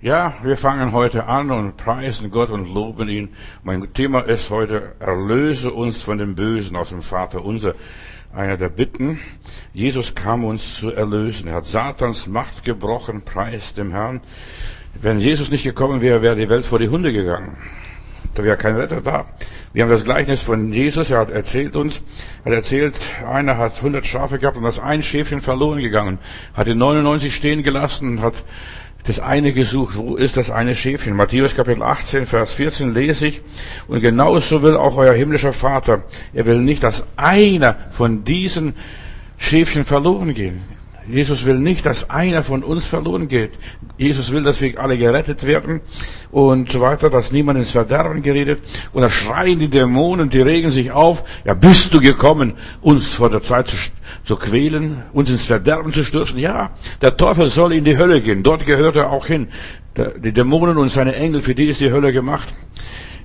Ja, wir fangen heute an und preisen Gott und loben ihn. Mein Thema ist heute, erlöse uns von dem Bösen aus dem Vater unser. Einer der Bitten. Jesus kam uns zu erlösen. Er hat Satans Macht gebrochen, preist dem Herrn. Wenn Jesus nicht gekommen wäre, wäre die Welt vor die Hunde gegangen. Da wäre kein Retter da. Wir haben das Gleichnis von Jesus, er hat erzählt uns, er hat erzählt, einer hat 100 Schafe gehabt und das ein Schäfchen verloren gegangen, hat die 99 stehen gelassen und hat das eine gesucht. Wo ist das eine Schäfchen? Matthäus Kapitel 18, Vers 14 lese ich. Und genauso will auch euer himmlischer Vater. Er will nicht, dass einer von diesen Schäfchen verloren gehen. Jesus will nicht, dass einer von uns verloren geht. Jesus will, dass wir alle gerettet werden und so weiter, dass niemand ins Verderben geredet. Und da schreien die Dämonen, die regen sich auf. Ja, bist du gekommen, uns vor der Zeit zu, zu quälen, uns ins Verderben zu stürzen? Ja, der Teufel soll in die Hölle gehen. Dort gehört er auch hin. Die Dämonen und seine Engel, für die ist die Hölle gemacht.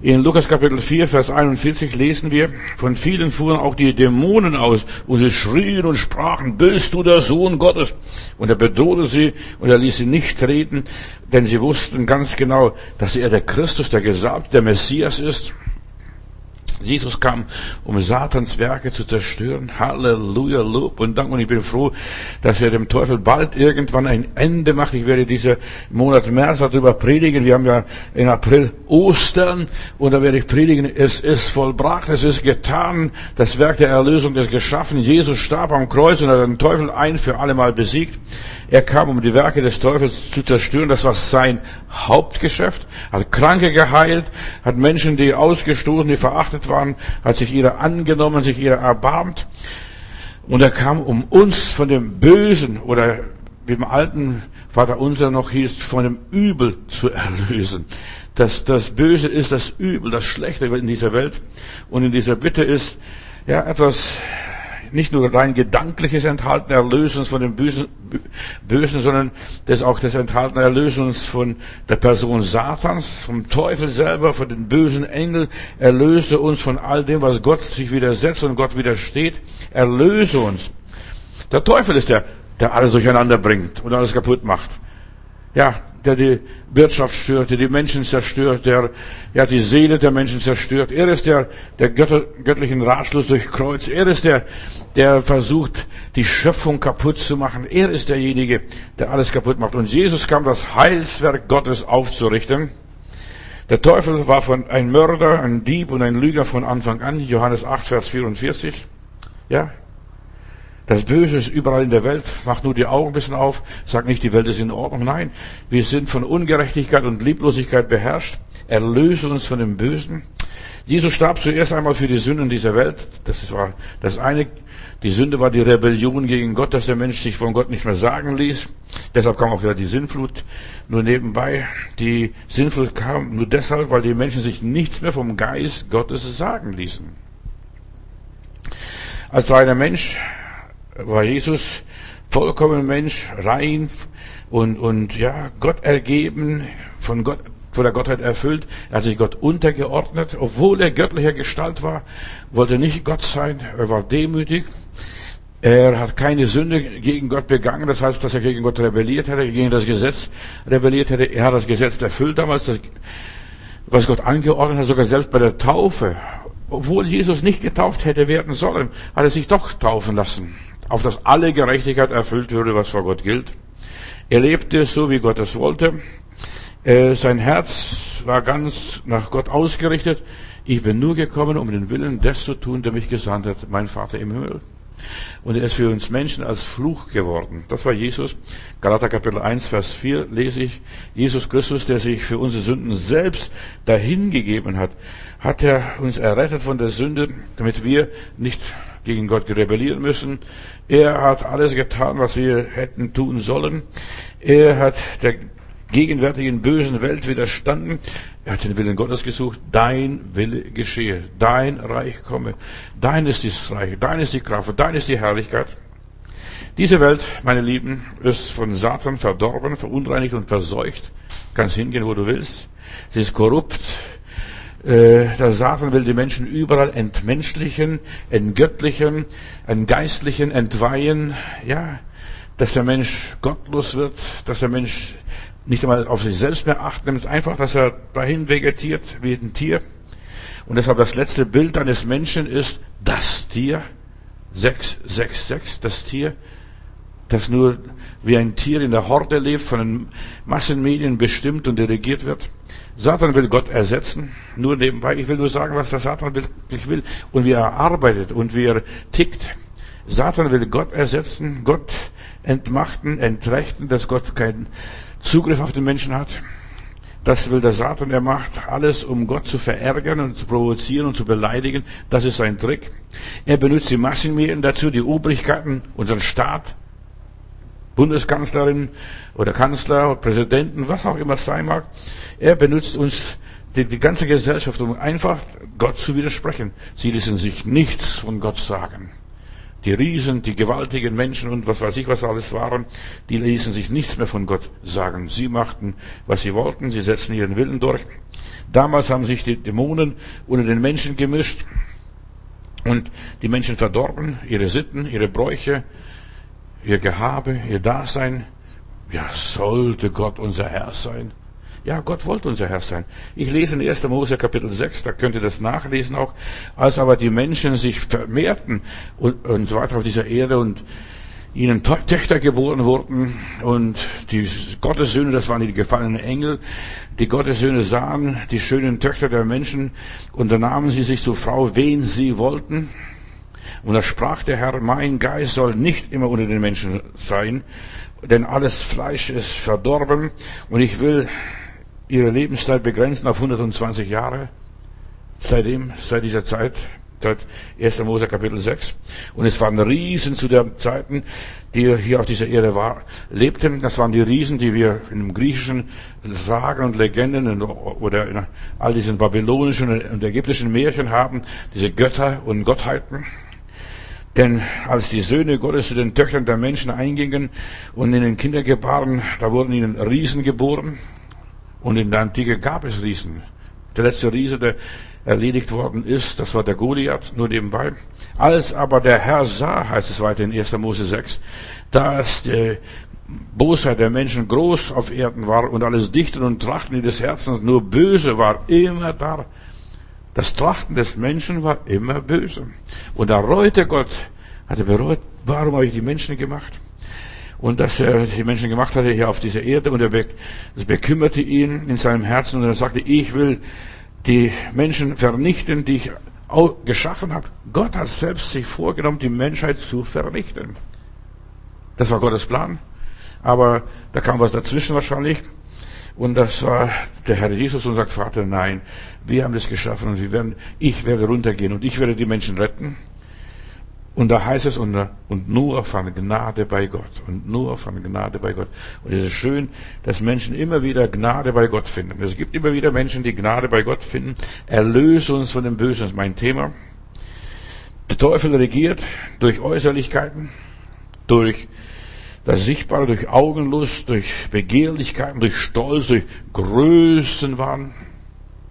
In Lukas Kapitel 4, Vers 41 lesen wir, von vielen fuhren auch die Dämonen aus und sie schrien und sprachen, bist du der Sohn Gottes? Und er bedrohte sie und er ließ sie nicht treten, denn sie wussten ganz genau, dass er der Christus, der Gesalbte, der Messias ist. Jesus kam, um Satans Werke zu zerstören. Halleluja, Lob und Dank. Und ich bin froh, dass er dem Teufel bald irgendwann ein Ende macht. Ich werde diese Monat März darüber predigen. Wir haben ja in April Ostern und da werde ich predigen. Es ist vollbracht, es ist getan. Das Werk der Erlösung ist geschaffen. Jesus starb am Kreuz und hat den Teufel ein für alle Mal besiegt. Er kam, um die Werke des Teufels zu zerstören. Das war sein Hauptgeschäft. Hat Kranke geheilt, hat Menschen, die ausgestoßen, die verachtet waren, hat sich ihrer angenommen, sich ihrer erbarmt. Und er kam, um uns von dem Bösen oder wie im alten Vater unser noch hieß, von dem Übel zu erlösen. Das, das Böse ist das Übel, das Schlechte in dieser Welt. Und in dieser Bitte ist ja etwas nicht nur rein gedankliches Enthalten Erlösens von dem Bösen, Bösen, sondern das auch das Enthalten Erlösens von der Person Satans, vom Teufel selber, von den bösen Engeln. Erlöse uns von all dem, was Gott sich widersetzt und Gott widersteht. Erlöse uns. Der Teufel ist der, der alles durcheinander bringt und alles kaputt macht. Ja, der die Wirtschaft stört, der die Menschen zerstört, der ja die Seele der Menschen zerstört. Er ist der, der Götter, göttlichen Ratschluss durchkreuzt. Er ist der, der versucht, die Schöpfung kaputt zu machen. Er ist derjenige, der alles kaputt macht. Und Jesus kam, das Heilswerk Gottes aufzurichten. Der Teufel war von ein Mörder, ein Dieb und ein Lüger von Anfang an. Johannes 8, Vers 44. Ja, das Böse ist überall in der Welt. Mach nur die Augen ein bisschen auf. Sag nicht, die Welt ist in Ordnung. Nein, wir sind von Ungerechtigkeit und Lieblosigkeit beherrscht. Erlöse uns von dem Bösen. Jesus starb zuerst einmal für die Sünden dieser Welt. Das war das eine. Die Sünde war die Rebellion gegen Gott, dass der Mensch sich von Gott nicht mehr sagen ließ. Deshalb kam auch wieder die Sinnflut. Nur nebenbei, die Sinnflut kam nur deshalb, weil die Menschen sich nichts mehr vom Geist Gottes sagen ließen. Als reiner Mensch war Jesus vollkommen Mensch, rein und, und ja, Gott ergeben, von Gott, von der Gottheit erfüllt. Er hat sich Gott untergeordnet, obwohl er göttlicher Gestalt war, wollte nicht Gott sein, er war demütig. Er hat keine Sünde gegen Gott begangen, das heißt, dass er gegen Gott rebelliert hätte, gegen das Gesetz rebelliert hätte. Er hat das Gesetz erfüllt damals, das, was Gott angeordnet hat, sogar selbst bei der Taufe. Obwohl Jesus nicht getauft hätte werden sollen, hat er sich doch taufen lassen auf das alle Gerechtigkeit erfüllt würde, was vor Gott gilt. Er lebte so, wie Gott es wollte. Äh, sein Herz war ganz nach Gott ausgerichtet. Ich bin nur gekommen, um den Willen des zu tun, der mich gesandt hat, mein Vater im Himmel. Und er ist für uns Menschen als Fluch geworden. Das war Jesus. Galater Kapitel 1, Vers 4 lese ich. Jesus Christus, der sich für unsere Sünden selbst dahingegeben hat, hat er uns errettet von der Sünde, damit wir nicht gegen Gott rebellieren müssen. Er hat alles getan, was wir hätten tun sollen. Er hat der gegenwärtigen bösen Welt widerstanden. Er hat den Willen Gottes gesucht. Dein Wille geschehe. Dein Reich komme. Dein ist das Reich. Dein ist die Kraft. Dein ist die Herrlichkeit. Diese Welt, meine Lieben, ist von Satan verdorben, verunreinigt und verseucht. Kannst hingehen, wo du willst. Sie ist korrupt. Äh, der Satan will die Menschen überall entmenschlichen, entgöttlichen, entgeistlichen, entweihen. Ja, dass der Mensch gottlos wird, dass der Mensch nicht einmal auf sich selbst mehr acht nimmt, einfach, dass er dahin vegetiert wie ein Tier. Und deshalb das letzte Bild eines Menschen ist das Tier. 666, das Tier, das nur wie ein Tier in der Horde lebt, von den Massenmedien bestimmt und dirigiert wird. Satan will Gott ersetzen. Nur nebenbei, ich will nur sagen, was der Satan wirklich will und wie er arbeitet und wie er tickt. Satan will Gott ersetzen, Gott entmachten, entrechten, dass Gott keinen Zugriff auf den Menschen hat. Das will der Satan, er macht alles, um Gott zu verärgern und zu provozieren und zu beleidigen. Das ist sein Trick. Er benutzt die Massenmedien dazu, die Obrigkeiten, unseren Staat, Bundeskanzlerin oder Kanzler, Präsidenten, was auch immer es sein mag. Er benutzt uns, die, die ganze Gesellschaft, um einfach Gott zu widersprechen. Sie ließen sich nichts von Gott sagen. Die Riesen, die gewaltigen Menschen und was weiß ich, was alles waren, die ließen sich nichts mehr von Gott sagen. Sie machten, was sie wollten, sie setzten ihren Willen durch. Damals haben sich die Dämonen unter den Menschen gemischt und die Menschen verdorben, ihre Sitten, ihre Bräuche, ihr Gehabe, ihr Dasein. Ja, sollte Gott unser Herr sein? Ja, Gott wollte unser Herr sein. Ich lese in 1. Mose Kapitel 6, da könnt ihr das nachlesen auch. Als aber die Menschen sich vermehrten und, und so weiter auf dieser Erde und ihnen Töchter geboren wurden und die Gottessöhne, das waren die gefallenen Engel, die Gottessöhne sahen die schönen Töchter der Menschen und da nahmen sie sich zur Frau, wen sie wollten. Und da sprach der Herr, mein Geist soll nicht immer unter den Menschen sein, denn alles Fleisch ist verdorben und ich will ihre Lebenszeit begrenzen auf 120 Jahre. Seitdem, seit dieser Zeit, seit 1. Mose Kapitel 6. Und es waren Riesen zu der Zeiten, die hier auf dieser Erde war, lebten. Das waren die Riesen, die wir in griechischen Sagen und Legenden oder in all diesen babylonischen und ägyptischen Märchen haben, diese Götter und Gottheiten. Denn als die Söhne Gottes zu den Töchtern der Menschen eingingen und in den Kindergebaren, da wurden ihnen Riesen geboren. Und in der Antike gab es Riesen. Der letzte Riese, der erledigt worden ist, das war der Goliath, nur nebenbei. Als aber der Herr sah, heißt es weiter in 1. Mose 6, dass die Bosheit der Menschen groß auf Erden war und alles Dichten und Trachten des Herzens nur böse war, immer da. Das Trachten des Menschen war immer böse. Und da reute Gott, hatte bereut, warum habe ich die Menschen gemacht? Und dass er die Menschen gemacht hatte hier auf dieser Erde und er bekümmerte ihn in seinem Herzen und er sagte, ich will die Menschen vernichten, die ich geschaffen habe. Gott hat selbst sich vorgenommen, die Menschheit zu vernichten. Das war Gottes Plan. Aber da kam was dazwischen wahrscheinlich. Und das war der Herr Jesus und sagt, Vater, nein, wir haben das geschaffen und wir werden, ich werde runtergehen und ich werde die Menschen retten. Und da heißt es, und, nur von Gnade bei Gott. Und nur von Gnade bei Gott. Und es ist schön, dass Menschen immer wieder Gnade bei Gott finden. Es gibt immer wieder Menschen, die Gnade bei Gott finden. Erlöse uns von dem Bösen, das ist mein Thema. Der Teufel regiert durch Äußerlichkeiten, durch das Sichtbare, durch Augenlust, durch Begehrlichkeiten, durch Stolz, durch Größenwahn.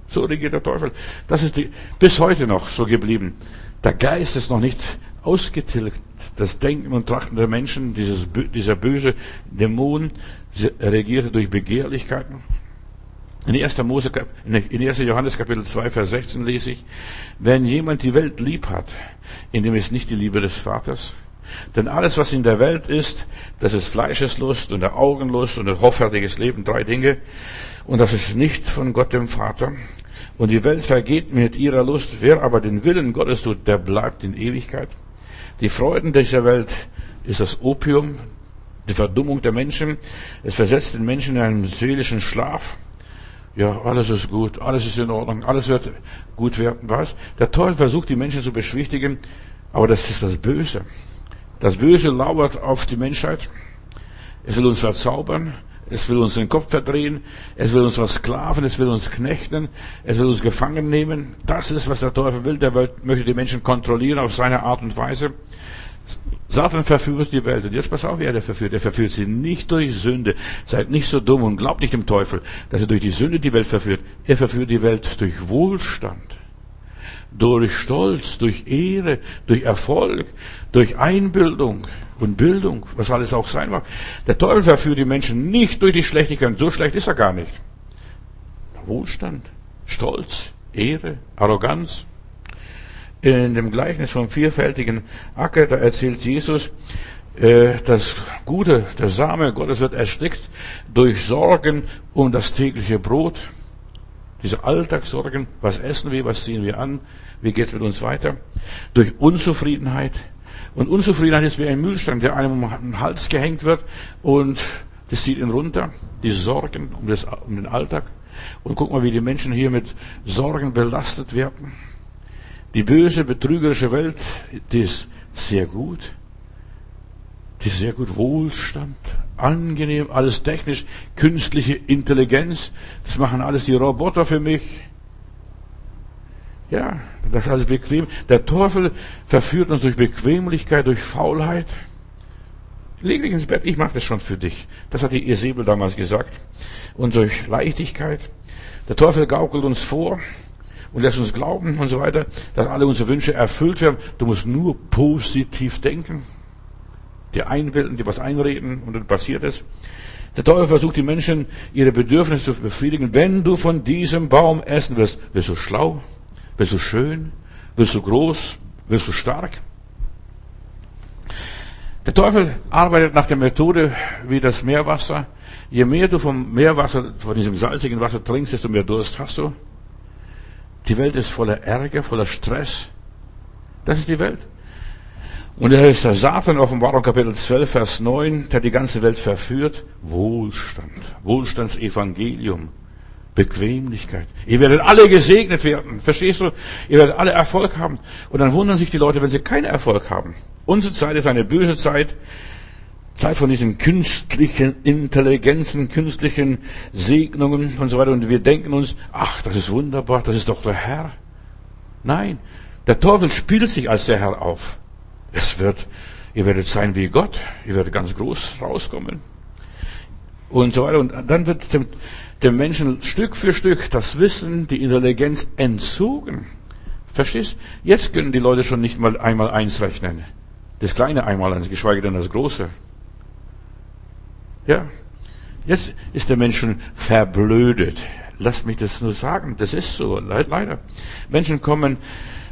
So regiert der Teufel. Das ist die, bis heute noch so geblieben. Der Geist ist noch nicht ausgetilgt. Das Denken und Trachten der Menschen, dieses, dieser böse Dämon, regierte durch Begehrlichkeiten. In 1. Mose, in 1. Johannes Kapitel 2, Vers 16 lese ich, wenn jemand die Welt lieb hat, indem es nicht die Liebe des Vaters, denn alles, was in der Welt ist, das ist Fleischeslust und der Augenlust und ein hoffärtiges Leben, drei Dinge, und das ist nicht von Gott dem Vater. Und die Welt vergeht mit ihrer Lust. Wer aber den Willen Gottes tut, der bleibt in Ewigkeit. Die Freuden dieser Welt ist das Opium, die Verdummung der Menschen. Es versetzt den Menschen in einen seelischen Schlaf. Ja, alles ist gut, alles ist in Ordnung, alles wird gut werden. Was? Der Teufel versucht, die Menschen zu beschwichtigen, aber das ist das Böse. Das Böse lauert auf die Menschheit. Es will uns verzaubern. Es will uns den Kopf verdrehen. Es will uns versklaven. Es will uns knechten. Es will uns gefangen nehmen. Das ist, was der Teufel will. Der möchte die Menschen kontrollieren auf seine Art und Weise. Satan verführt die Welt. Und jetzt pass auf, wer der verführt. Er verführt sie nicht durch Sünde. Seid nicht so dumm und glaubt nicht dem Teufel, dass er durch die Sünde die Welt verführt. Er verführt die Welt durch Wohlstand, durch Stolz, durch Ehre, durch Erfolg, durch Einbildung. Und Bildung, was alles auch sein mag. Der Teufel verführt die Menschen nicht durch die Schlechtigkeit. So schlecht ist er gar nicht. Wohlstand, Stolz, Ehre, Arroganz. In dem Gleichnis vom vierfältigen Acker, da erzählt Jesus, äh, das Gute, der Same Gottes wird erstickt durch Sorgen um das tägliche Brot. Diese Alltagssorgen, was essen wir, was ziehen wir an, wie geht es mit uns weiter? Durch Unzufriedenheit. Und Unzufriedenheit ist wie ein Mühlstein, der einem um den Hals gehängt wird und das zieht ihn runter. Die Sorgen um, das, um den Alltag. Und guck mal, wie die Menschen hier mit Sorgen belastet werden. Die böse, betrügerische Welt, die ist sehr gut. Die ist sehr gut Wohlstand, angenehm, alles technisch, künstliche Intelligenz. Das machen alles die Roboter für mich. Ja, das ist alles bequem. Der Teufel verführt uns durch Bequemlichkeit, durch Faulheit. Leg dich ins Bett, ich mache das schon für dich. Das hat die Isabel damals gesagt. Und durch Leichtigkeit. Der Teufel gaukelt uns vor und lässt uns glauben und so weiter, dass alle unsere Wünsche erfüllt werden. Du musst nur positiv denken. Dir einbilden, dir was einreden und dann passiert es. Der Teufel versucht die Menschen, ihre Bedürfnisse zu befriedigen. Wenn du von diesem Baum essen wirst, wirst du schlau, wirst du schön, wirst du groß, wirst du stark. Der Teufel arbeitet nach der Methode wie das Meerwasser. Je mehr du vom Meerwasser, von diesem salzigen Wasser trinkst, desto mehr Durst hast du. Die Welt ist voller Ärger, voller Stress. Das ist die Welt. Und er ist der Satan, Offenbarung Kapitel 12, Vers 9, der die ganze Welt verführt. Wohlstand, Wohlstandsevangelium, Bequemlichkeit. Ihr werdet alle gesegnet werden. Verstehst du? Ihr werdet alle Erfolg haben. Und dann wundern sich die Leute, wenn sie keinen Erfolg haben. Unsere Zeit ist eine böse Zeit. Zeit von diesen künstlichen Intelligenzen, künstlichen Segnungen und so weiter. Und wir denken uns, ach, das ist wunderbar, das ist doch der Herr. Nein, der Teufel spielt sich als der Herr auf. Es wird, ihr werdet sein wie Gott, ihr werdet ganz groß rauskommen. Und so weiter. Und dann wird dem, dem Menschen Stück für Stück das Wissen, die Intelligenz entzogen. Verstehst? Jetzt können die Leute schon nicht mal einmal eins rechnen. Das kleine einmal eins, geschweige denn das große. Ja. Jetzt ist der Mensch schon verblödet. Lasst mich das nur sagen. Das ist so. Leider. Menschen kommen,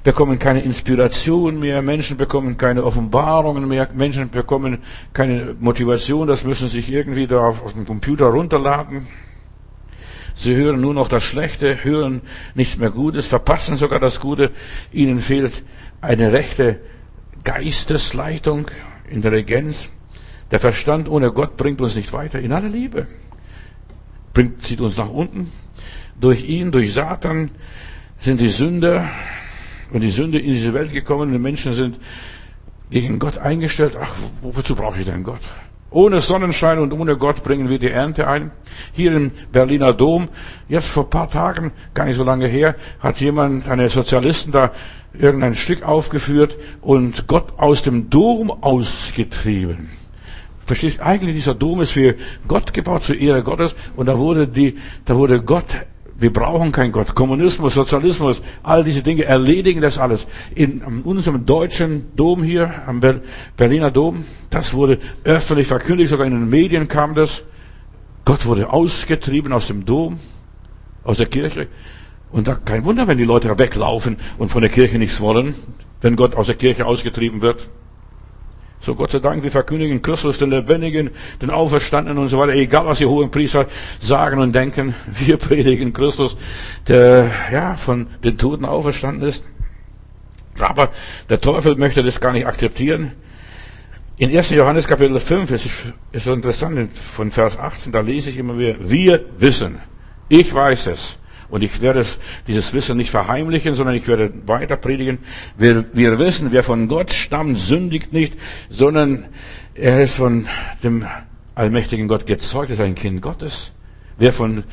bekommen keine Inspiration mehr. Menschen bekommen keine Offenbarungen mehr. Menschen bekommen keine Motivation. Das müssen sich irgendwie da auf dem Computer runterladen. Sie hören nur noch das Schlechte, hören nichts mehr Gutes, verpassen sogar das Gute. Ihnen fehlt eine rechte Geistesleitung, Intelligenz. Der Verstand ohne Gott bringt uns nicht weiter in aller Liebe. Bringt, zieht uns nach unten. Durch ihn, durch Satan sind die Sünder und die Sünde in diese Welt gekommen die Menschen sind gegen Gott eingestellt. Ach, wozu brauche ich denn Gott? Ohne Sonnenschein und ohne Gott bringen wir die Ernte ein. Hier im Berliner Dom, jetzt vor paar Tagen, gar nicht so lange her, hat jemand, eine Sozialisten da irgendein Stück aufgeführt und Gott aus dem Dom ausgetrieben. Verstehst? Eigentlich dieser Dom ist für Gott gebaut, zur Ehre Gottes. Und da wurde die, da wurde Gott, wir brauchen keinen Gott. Kommunismus, Sozialismus, all diese Dinge erledigen das alles. In unserem deutschen Dom hier, am Berliner Dom, das wurde öffentlich verkündigt, sogar in den Medien kam das. Gott wurde ausgetrieben aus dem Dom, aus der Kirche. Und da kein Wunder, wenn die Leute weglaufen und von der Kirche nichts wollen, wenn Gott aus der Kirche ausgetrieben wird. So Gott sei Dank, wir verkündigen Christus, den Lebendigen, den Auferstandenen und so weiter. Egal, was die hohen Priester sagen und denken, wir predigen Christus, der ja von den Toten auferstanden ist. Aber der Teufel möchte das gar nicht akzeptieren. In 1. Johannes Kapitel 5, es ist, ist so interessant, von Vers 18, da lese ich immer wieder, wir wissen, ich weiß es, und ich werde dieses Wissen nicht verheimlichen, sondern ich werde weiter predigen. Wir, wir wissen, wer von Gott stammt, sündigt nicht, sondern er ist von dem allmächtigen Gott gezeugt, ist ein Kind Gottes. Wer von,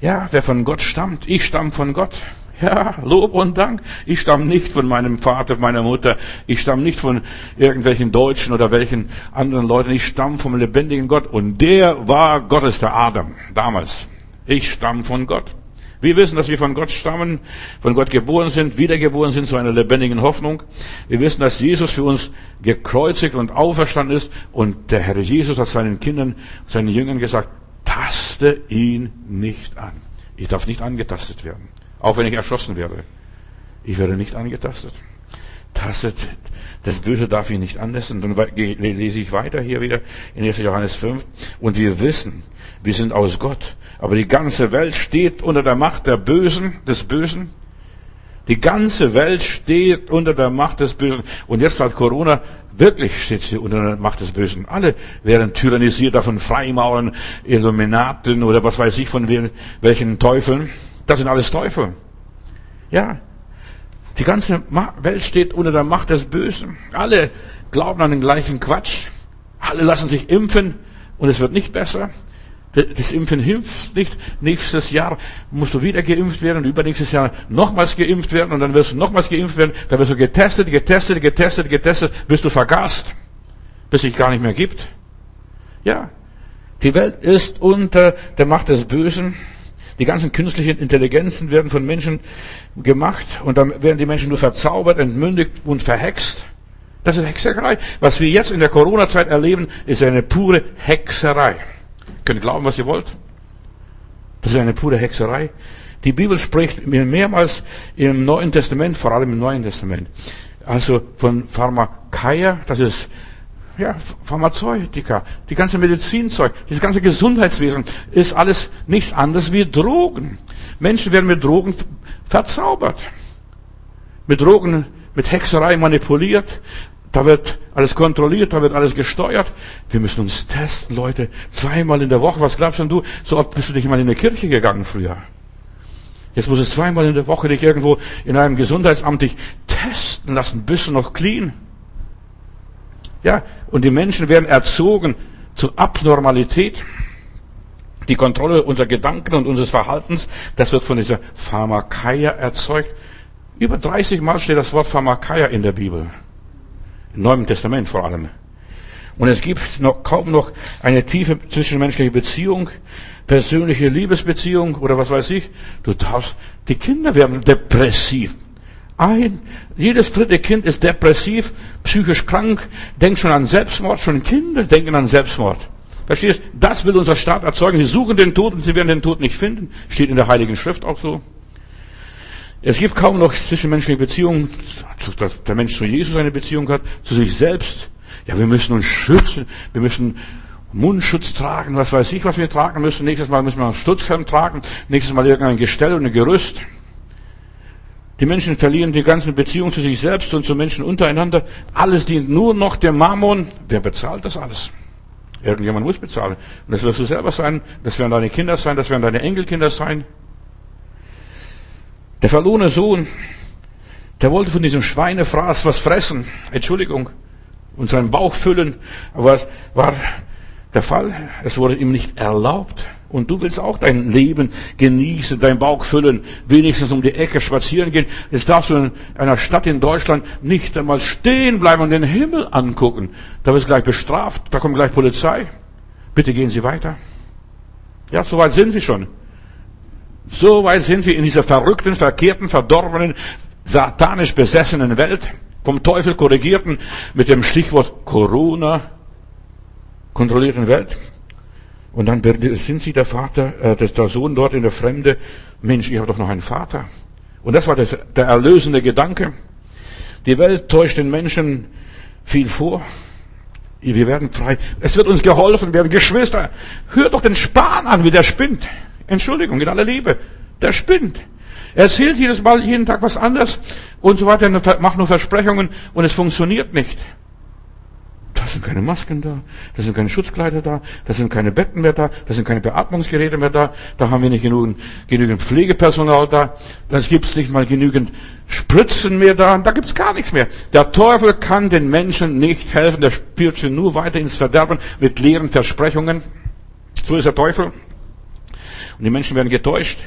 ja, wer von Gott stammt, ich stamme von Gott. Ja, Lob und Dank. Ich stamme nicht von meinem Vater, meiner Mutter. Ich stamme nicht von irgendwelchen Deutschen oder welchen anderen Leuten. Ich stamme vom lebendigen Gott. Und der war Gottes, der Adam, damals. Ich stamme von Gott. Wir wissen, dass wir von Gott stammen, von Gott geboren sind, wiedergeboren sind zu einer lebendigen Hoffnung. Wir wissen, dass Jesus für uns gekreuzigt und auferstanden ist und der Herr Jesus hat seinen Kindern, seinen Jüngern gesagt, taste ihn nicht an. Ich darf nicht angetastet werden, auch wenn ich erschossen werde. Ich werde nicht angetastet. Tastet, das Böse darf ich nicht anlassen. Dann lese ich weiter hier wieder in 1. Johannes 5. Und wir wissen, wir sind aus Gott. Aber die ganze Welt steht unter der Macht der Bösen, des Bösen. Die ganze Welt steht unter der Macht des Bösen. Und jetzt hat Corona wirklich steht sie unter der Macht des Bösen. Alle werden tyrannisiert davon Freimauern, Illuminaten oder was weiß ich von welchen Teufeln. Das sind alles Teufel. Ja. Die ganze Welt steht unter der Macht des Bösen. Alle glauben an den gleichen Quatsch. Alle lassen sich impfen und es wird nicht besser. Das Impfen hilft nicht. Nächstes Jahr musst du wieder geimpft werden und übernächstes Jahr nochmals geimpft werden und dann wirst du nochmals geimpft werden. Dann wirst du getestet, getestet, getestet, getestet, bis du vergast, bis es sich gar nicht mehr gibt. Ja, die Welt ist unter der Macht des Bösen. Die ganzen künstlichen Intelligenzen werden von Menschen gemacht und dann werden die Menschen nur verzaubert, entmündigt und verhext. Das ist Hexerei. Was wir jetzt in der Corona-Zeit erleben, ist eine pure Hexerei. Könnt ihr glauben, was ihr wollt? Das ist eine pure Hexerei. Die Bibel spricht mehrmals im Neuen Testament, vor allem im Neuen Testament, also von Pharmakeia, das ist ja, Pharmazeutika, die ganze Medizinzeug, das ganze Gesundheitswesen ist alles nichts anderes wie Drogen. Menschen werden mit Drogen verzaubert. Mit Drogen, mit Hexerei manipuliert. Da wird alles kontrolliert, da wird alles gesteuert. Wir müssen uns testen, Leute. Zweimal in der Woche. Was glaubst denn du? So oft bist du nicht mal in die Kirche gegangen früher. Jetzt muss es zweimal in der Woche dich irgendwo in einem Gesundheitsamt dich testen lassen. Bist du noch clean? Ja, und die Menschen werden erzogen zur Abnormalität. Die Kontrolle unserer Gedanken und unseres Verhaltens, das wird von dieser Pharmakeia erzeugt. Über 30 Mal steht das Wort Pharmakeia in der Bibel. Im Neuen Testament vor allem. Und es gibt noch, kaum noch eine tiefe zwischenmenschliche Beziehung, persönliche Liebesbeziehung oder was weiß ich. Du darfst, die Kinder werden depressiv. Ein, jedes dritte Kind ist depressiv, psychisch krank, denkt schon an Selbstmord, schon Kinder denken an Selbstmord. Verstehst? Das will unser Staat erzeugen. Sie suchen den Tod und sie werden den Tod nicht finden. Steht in der Heiligen Schrift auch so. Es gibt kaum noch zwischenmenschliche Beziehungen, dass der Mensch zu Jesus eine Beziehung hat, zu sich selbst. Ja, wir müssen uns schützen, wir müssen Mundschutz tragen, was weiß ich, was wir tragen müssen. Nächstes Mal müssen wir einen Stutzhelm tragen, nächstes Mal irgendein Gestell und ein Gerüst. Die Menschen verlieren die ganzen Beziehungen zu sich selbst und zu Menschen untereinander. Alles dient nur noch dem Mammon. Wer bezahlt das alles? Irgendjemand muss bezahlen. Und das wirst du selber sein, das werden deine Kinder sein, das werden deine Enkelkinder sein. Der verlorene Sohn, der wollte von diesem Schweinefraß was fressen, Entschuldigung, und seinen Bauch füllen, aber es war der Fall, es wurde ihm nicht erlaubt. Und du willst auch dein Leben genießen, deinen Bauch füllen, wenigstens um die Ecke spazieren gehen. Jetzt darfst du in einer Stadt in Deutschland nicht einmal stehen bleiben und den Himmel angucken. Da wirst du gleich bestraft, da kommt gleich Polizei. Bitte gehen Sie weiter. Ja, so weit sind wir schon. So weit sind wir in dieser verrückten, verkehrten, verdorbenen, satanisch besessenen Welt, vom Teufel korrigierten, mit dem Stichwort Corona kontrollierten Welt. Und dann sind sie der Vater, äh, der Sohn dort in der Fremde. Mensch, ich habe doch noch einen Vater. Und das war das, der erlösende Gedanke. Die Welt täuscht den Menschen viel vor. Wir werden frei. Es wird uns geholfen werden. Geschwister, hört doch den Spahn an, wie der spinnt. Entschuldigung, in aller Liebe. Der spinnt. Er erzählt jedes Mal, jeden Tag was anderes und so weiter, macht nur Versprechungen und es funktioniert nicht. Da sind keine Masken da, da sind keine Schutzkleider da, da sind keine Betten mehr da, da sind keine Beatmungsgeräte mehr da, da haben wir nicht genügend, genügend Pflegepersonal da, da gibt's nicht mal genügend Spritzen mehr da, da gibt's gar nichts mehr. Der Teufel kann den Menschen nicht helfen, der spürt sie nur weiter ins Verderben mit leeren Versprechungen. So ist der Teufel. Und die Menschen werden getäuscht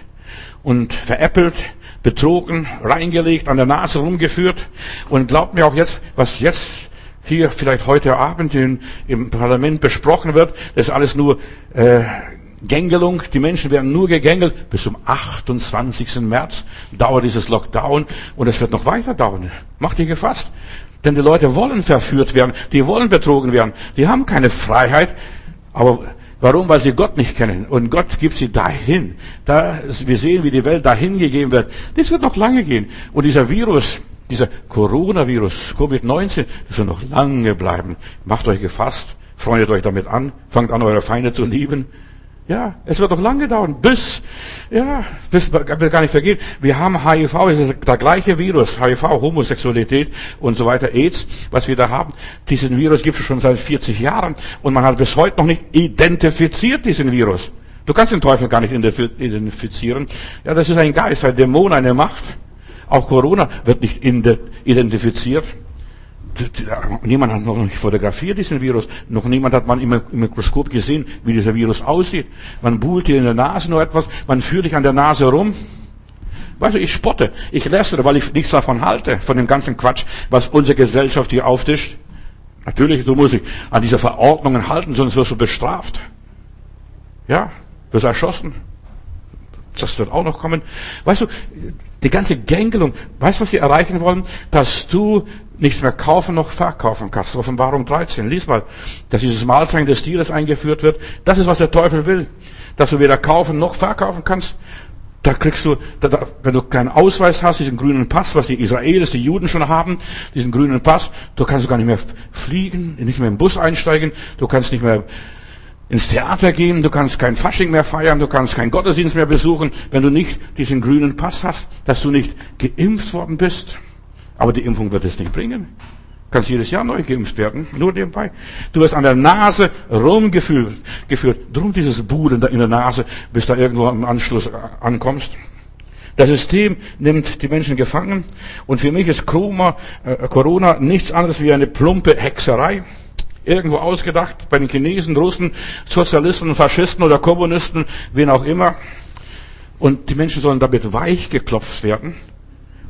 und veräppelt, betrogen, reingelegt, an der Nase rumgeführt. Und glaubt mir auch jetzt, was jetzt hier vielleicht heute Abend in, im Parlament besprochen wird, das ist alles nur äh, Gängelung. Die Menschen werden nur gegängelt. Bis zum 28. März dauert dieses Lockdown und es wird noch weiter dauern. Macht dich gefasst. Denn die Leute wollen verführt werden. Die wollen betrogen werden. Die haben keine Freiheit. Aber Warum? Weil sie Gott nicht kennen. Und Gott gibt sie dahin. Da, wir sehen, wie die Welt dahin gegeben wird. Das wird noch lange gehen. Und dieser Virus, dieser Coronavirus, Covid-19, das wird noch lange bleiben. Macht euch gefasst. Freundet euch damit an. Fangt an, eure Feinde zu lieben. Ja, es wird noch lange dauern, bis, ja, bis, wird gar nicht vergehen. Wir haben HIV, es ist der gleiche Virus, HIV, Homosexualität und so weiter, AIDS, was wir da haben. Diesen Virus gibt es schon seit 40 Jahren und man hat bis heute noch nicht identifiziert, diesen Virus. Du kannst den Teufel gar nicht identifizieren. Ja, das ist ein Geist, ein Dämon, eine Macht. Auch Corona wird nicht identifiziert. Niemand hat noch nicht fotografiert, diesen Virus. Noch niemand hat man im Mikroskop gesehen, wie dieser Virus aussieht. Man buhlt dir in der Nase nur etwas, man führt dich an der Nase rum. Weißt du, ich spotte, ich lästere, weil ich nichts davon halte, von dem ganzen Quatsch, was unsere Gesellschaft hier auftischt. Natürlich, du musst dich an diese Verordnungen halten, sonst wirst du bestraft. Ja, wirst erschossen. Das wird auch noch kommen. Weißt du, die ganze Gängelung, weißt du, was sie erreichen wollen? Dass du nichts mehr kaufen noch verkaufen kannst. Offenbarung 13. Lies mal, dass dieses Mahlzeichen des Tieres eingeführt wird. Das ist, was der Teufel will. Dass du weder kaufen noch verkaufen kannst. Da kriegst du, da, wenn du keinen Ausweis hast, diesen grünen Pass, was die Israelis, die Juden schon haben, diesen grünen Pass, du kannst gar nicht mehr fliegen, nicht mehr im Bus einsteigen, du kannst nicht mehr ins Theater gehen, du kannst kein Fasching mehr feiern, du kannst keinen Gottesdienst mehr besuchen, wenn du nicht diesen grünen Pass hast, dass du nicht geimpft worden bist. Aber die Impfung wird es nicht bringen. Du kannst jedes Jahr neu geimpft werden, nur nebenbei. Du wirst an der Nase rumgeführt, geführt. Drum dieses Buhlen da in der Nase, bis da irgendwo am Anschluss ankommst. Das System nimmt die Menschen gefangen und für mich ist äh, Corona nichts anderes wie eine plumpe Hexerei irgendwo ausgedacht bei den Chinesen, Russen, Sozialisten, Faschisten oder Kommunisten, wen auch immer. Und die Menschen sollen damit weich geklopft werden.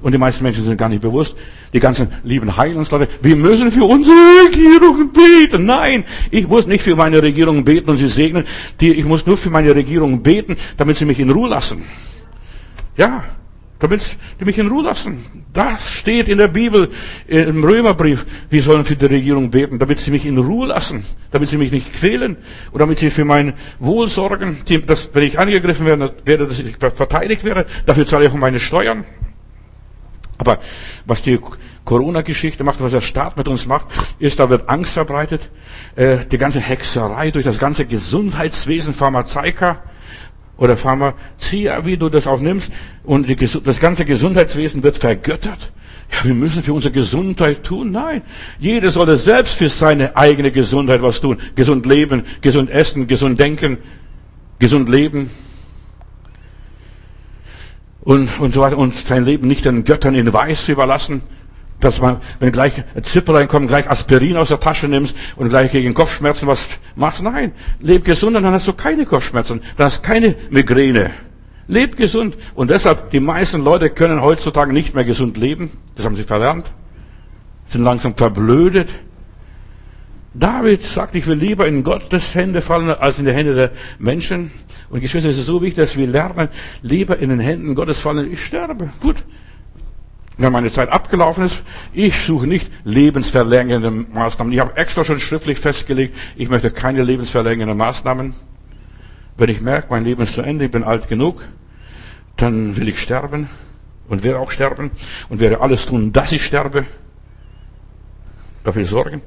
Und die meisten Menschen sind gar nicht bewusst. Die ganzen lieben Heilungsleute, wir müssen für unsere Regierung beten. Nein, ich muss nicht für meine Regierung beten und sie segnen. ich muss nur für meine Regierung beten, damit sie mich in Ruhe lassen. Ja, damit die mich in Ruhe lassen. Das steht in der Bibel, im Römerbrief. Wir sollen für die Regierung beten, damit sie mich in Ruhe lassen, damit sie mich nicht quälen und damit sie für mein Wohl sorgen, dass, wenn ich angegriffen werde, werde, dass ich verteidigt werde. Dafür zahle ich auch meine Steuern. Aber was die Corona-Geschichte macht, was der Staat mit uns macht, ist, da wird Angst verbreitet. Äh, die ganze Hexerei durch das ganze Gesundheitswesen, Pharmazeika, oder Pharmazia, wie du das auch nimmst, und die, das ganze Gesundheitswesen wird vergöttert. Ja, wir müssen für unsere Gesundheit tun. Nein, jeder sollte selbst für seine eigene Gesundheit was tun. Gesund leben, gesund essen, gesund denken, gesund leben. Und, und so weiter. Und sein Leben nicht den Göttern in Weiß überlassen dass man, wenn gleich ein Zipperlein kommt, gleich Aspirin aus der Tasche nimmst und gleich gegen Kopfschmerzen was machst. Nein, leb gesund und dann hast du keine Kopfschmerzen, dann hast du keine Migräne. Leb gesund. Und deshalb, die meisten Leute können heutzutage nicht mehr gesund leben. Das haben sie verlernt. Sind langsam verblödet. David sagt, ich will lieber in Gottes Hände fallen, als in die Hände der Menschen. Und Geschwister, es ist so wichtig, dass wir lernen, lieber in den Händen Gottes fallen, ich sterbe. Gut wenn meine Zeit abgelaufen ist, ich suche nicht lebensverlängernde Maßnahmen. Ich habe extra schon schriftlich festgelegt, ich möchte keine lebensverlängernden Maßnahmen. Wenn ich merke, mein Leben ist zu Ende, ich bin alt genug, dann will ich sterben und werde auch sterben und werde alles tun, dass ich sterbe. Dafür sorgen.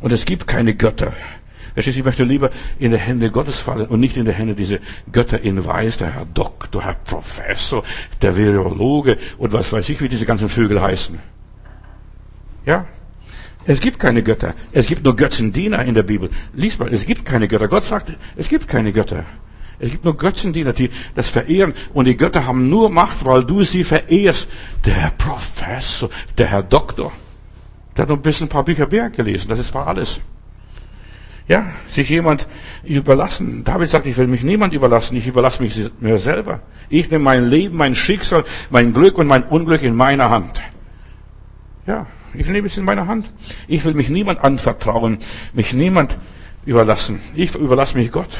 Und es gibt keine Götter. Verstehst du, ich möchte lieber in die Hände Gottes fallen und nicht in die Hände dieser Götter in Weiß, der Herr Doktor, Herr Professor, der Virologe und was weiß ich, wie diese ganzen Vögel heißen. Ja? Es gibt keine Götter. Es gibt nur Götzendiener in der Bibel. Lies mal, es gibt keine Götter. Gott sagt, es gibt keine Götter. Es gibt nur Götzendiener, die das verehren. Und die Götter haben nur Macht, weil du sie verehrst. Der Herr Professor, der Herr Doktor. Der hat noch ein bisschen ein paar Bücher Berg gelesen. Das ist war alles. Ja, sich jemand überlassen. David sagt, ich will mich niemand überlassen, ich überlasse mich mir selber. Ich nehme mein Leben, mein Schicksal, mein Glück und mein Unglück in meiner Hand. Ja, ich nehme es in meiner Hand. Ich will mich niemand anvertrauen, mich niemand überlassen. Ich überlasse mich Gott.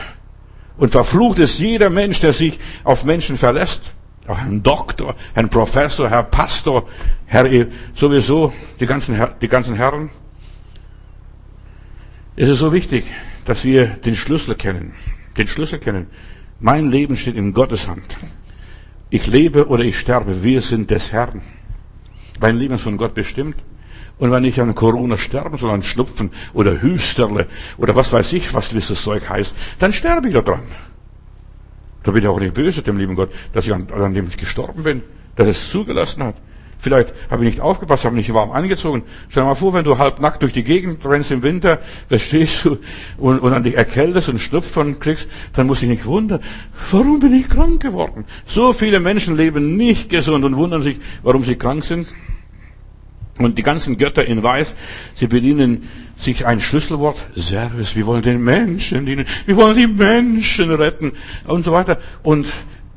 Und verflucht ist jeder Mensch, der sich auf Menschen verlässt. Auch Herrn Doktor, Herrn Professor, Herr Pastor, Herr sowieso, die ganzen, die ganzen Herren. Es ist so wichtig, dass wir den Schlüssel kennen. Den Schlüssel kennen. Mein Leben steht in Gottes Hand. Ich lebe oder ich sterbe. Wir sind des Herrn. Mein Leben ist von Gott bestimmt. Und wenn ich an Corona sterben soll, an Schnupfen oder Hüsterle oder was weiß ich, was dieses Zeug heißt, dann sterbe ich da dran. Da bin ich auch nicht böse dem lieben Gott, dass ich an, an dem gestorben bin, dass es zugelassen hat. Vielleicht habe ich nicht aufgepasst, habe nicht warm angezogen. Stell dir mal vor, wenn du halb nackt durch die Gegend rennst im Winter, verstehst du, und, und dann dich erkältest und Schnupfen kriegst, dann muss ich nicht wundern, warum bin ich krank geworden? So viele Menschen leben nicht gesund und wundern sich, warum sie krank sind. Und die ganzen Götter in Weiß, sie bedienen sich ein Schlüsselwort, Service, wir wollen den Menschen dienen, wir wollen die Menschen retten und so weiter. Und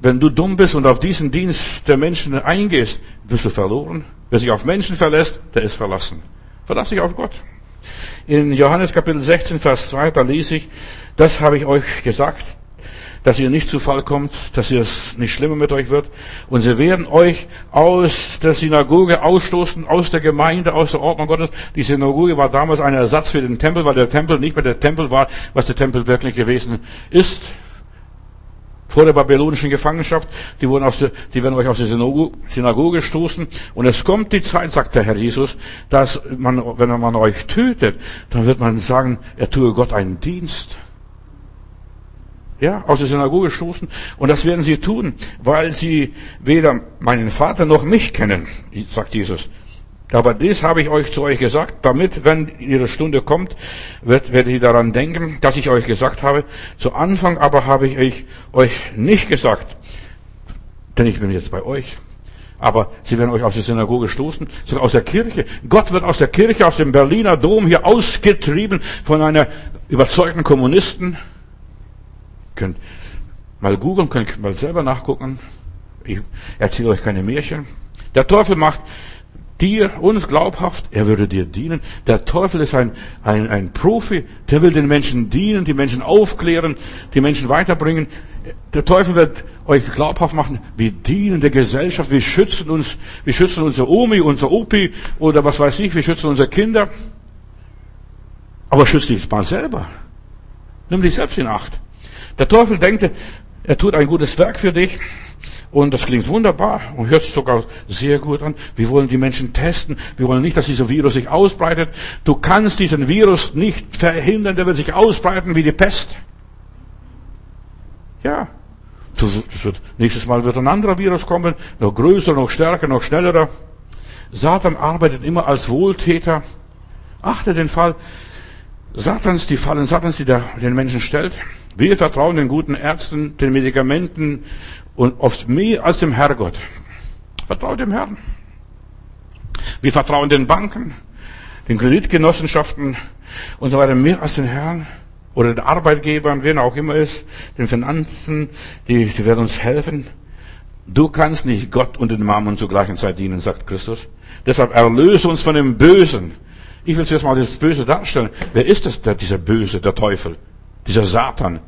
wenn du dumm bist und auf diesen Dienst der Menschen eingehst, bist du verloren. Wer sich auf Menschen verlässt, der ist verlassen. Verlass dich auf Gott. In Johannes Kapitel 16, Vers 2, da lese ich, das habe ich euch gesagt, dass ihr nicht zu Fall kommt, dass es nicht schlimmer mit euch wird. Und sie werden euch aus der Synagoge ausstoßen, aus der Gemeinde, aus der Ordnung Gottes. Die Synagoge war damals ein Ersatz für den Tempel, weil der Tempel nicht mehr der Tempel war, was der Tempel wirklich gewesen ist. Vor der babylonischen Gefangenschaft, die, wurden aus die werden euch aus der Synagoge stoßen. Und es kommt die Zeit, sagt der Herr Jesus, dass man, wenn man euch tötet, dann wird man sagen, er tue Gott einen Dienst ja, aus der Synagoge stoßen. Und das werden sie tun, weil sie weder meinen Vater noch mich kennen, sagt Jesus. Aber dies habe ich euch zu euch gesagt, damit, wenn ihre Stunde kommt, wird, werdet ihr daran denken, dass ich euch gesagt habe. Zu Anfang aber habe ich euch nicht gesagt, denn ich bin jetzt bei euch. Aber sie werden euch aus der Synagoge stoßen, sogar aus der Kirche. Gott wird aus der Kirche, aus dem Berliner Dom hier ausgetrieben von einer überzeugten Kommunisten könnt mal googeln, könnt mal selber nachgucken. Ich erzähle euch keine Märchen. Der Teufel macht dir, uns glaubhaft, er würde dir dienen. Der Teufel ist ein, ein, ein Profi, der will den Menschen dienen, die Menschen aufklären, die Menschen weiterbringen. Der Teufel wird euch glaubhaft machen, wir dienen der Gesellschaft, wir schützen uns, wir schützen unsere Omi, unser Opi oder was weiß ich, wir schützen unsere Kinder. Aber schütze dich mal selber. Nimm dich selbst in Acht. Der Teufel denkt, er tut ein gutes Werk für dich. Und das klingt wunderbar und hört sich sogar sehr gut an. Wir wollen die Menschen testen. Wir wollen nicht, dass dieser Virus sich ausbreitet. Du kannst diesen Virus nicht verhindern. Der wird sich ausbreiten wie die Pest. Ja. Nächstes Mal wird ein anderer Virus kommen. Noch größer, noch stärker, noch schneller. Satan arbeitet immer als Wohltäter. Achte den Fall Satans, die Fallen Satans, die der, den Menschen stellt. Wir vertrauen den guten Ärzten, den Medikamenten und oft mehr als dem Herrgott. Vertraut dem Herrn. Wir vertrauen den Banken, den Kreditgenossenschaften und so weiter mehr als den Herrn oder den Arbeitgebern, wen auch immer ist, den Finanzen, die, die werden uns helfen. Du kannst nicht Gott und den Mammon zur gleichen Zeit dienen, sagt Christus. Deshalb erlöse uns von dem Bösen. Ich will zuerst mal das Böse darstellen. Wer ist das, der, dieser Böse, der Teufel? Dieser Satan,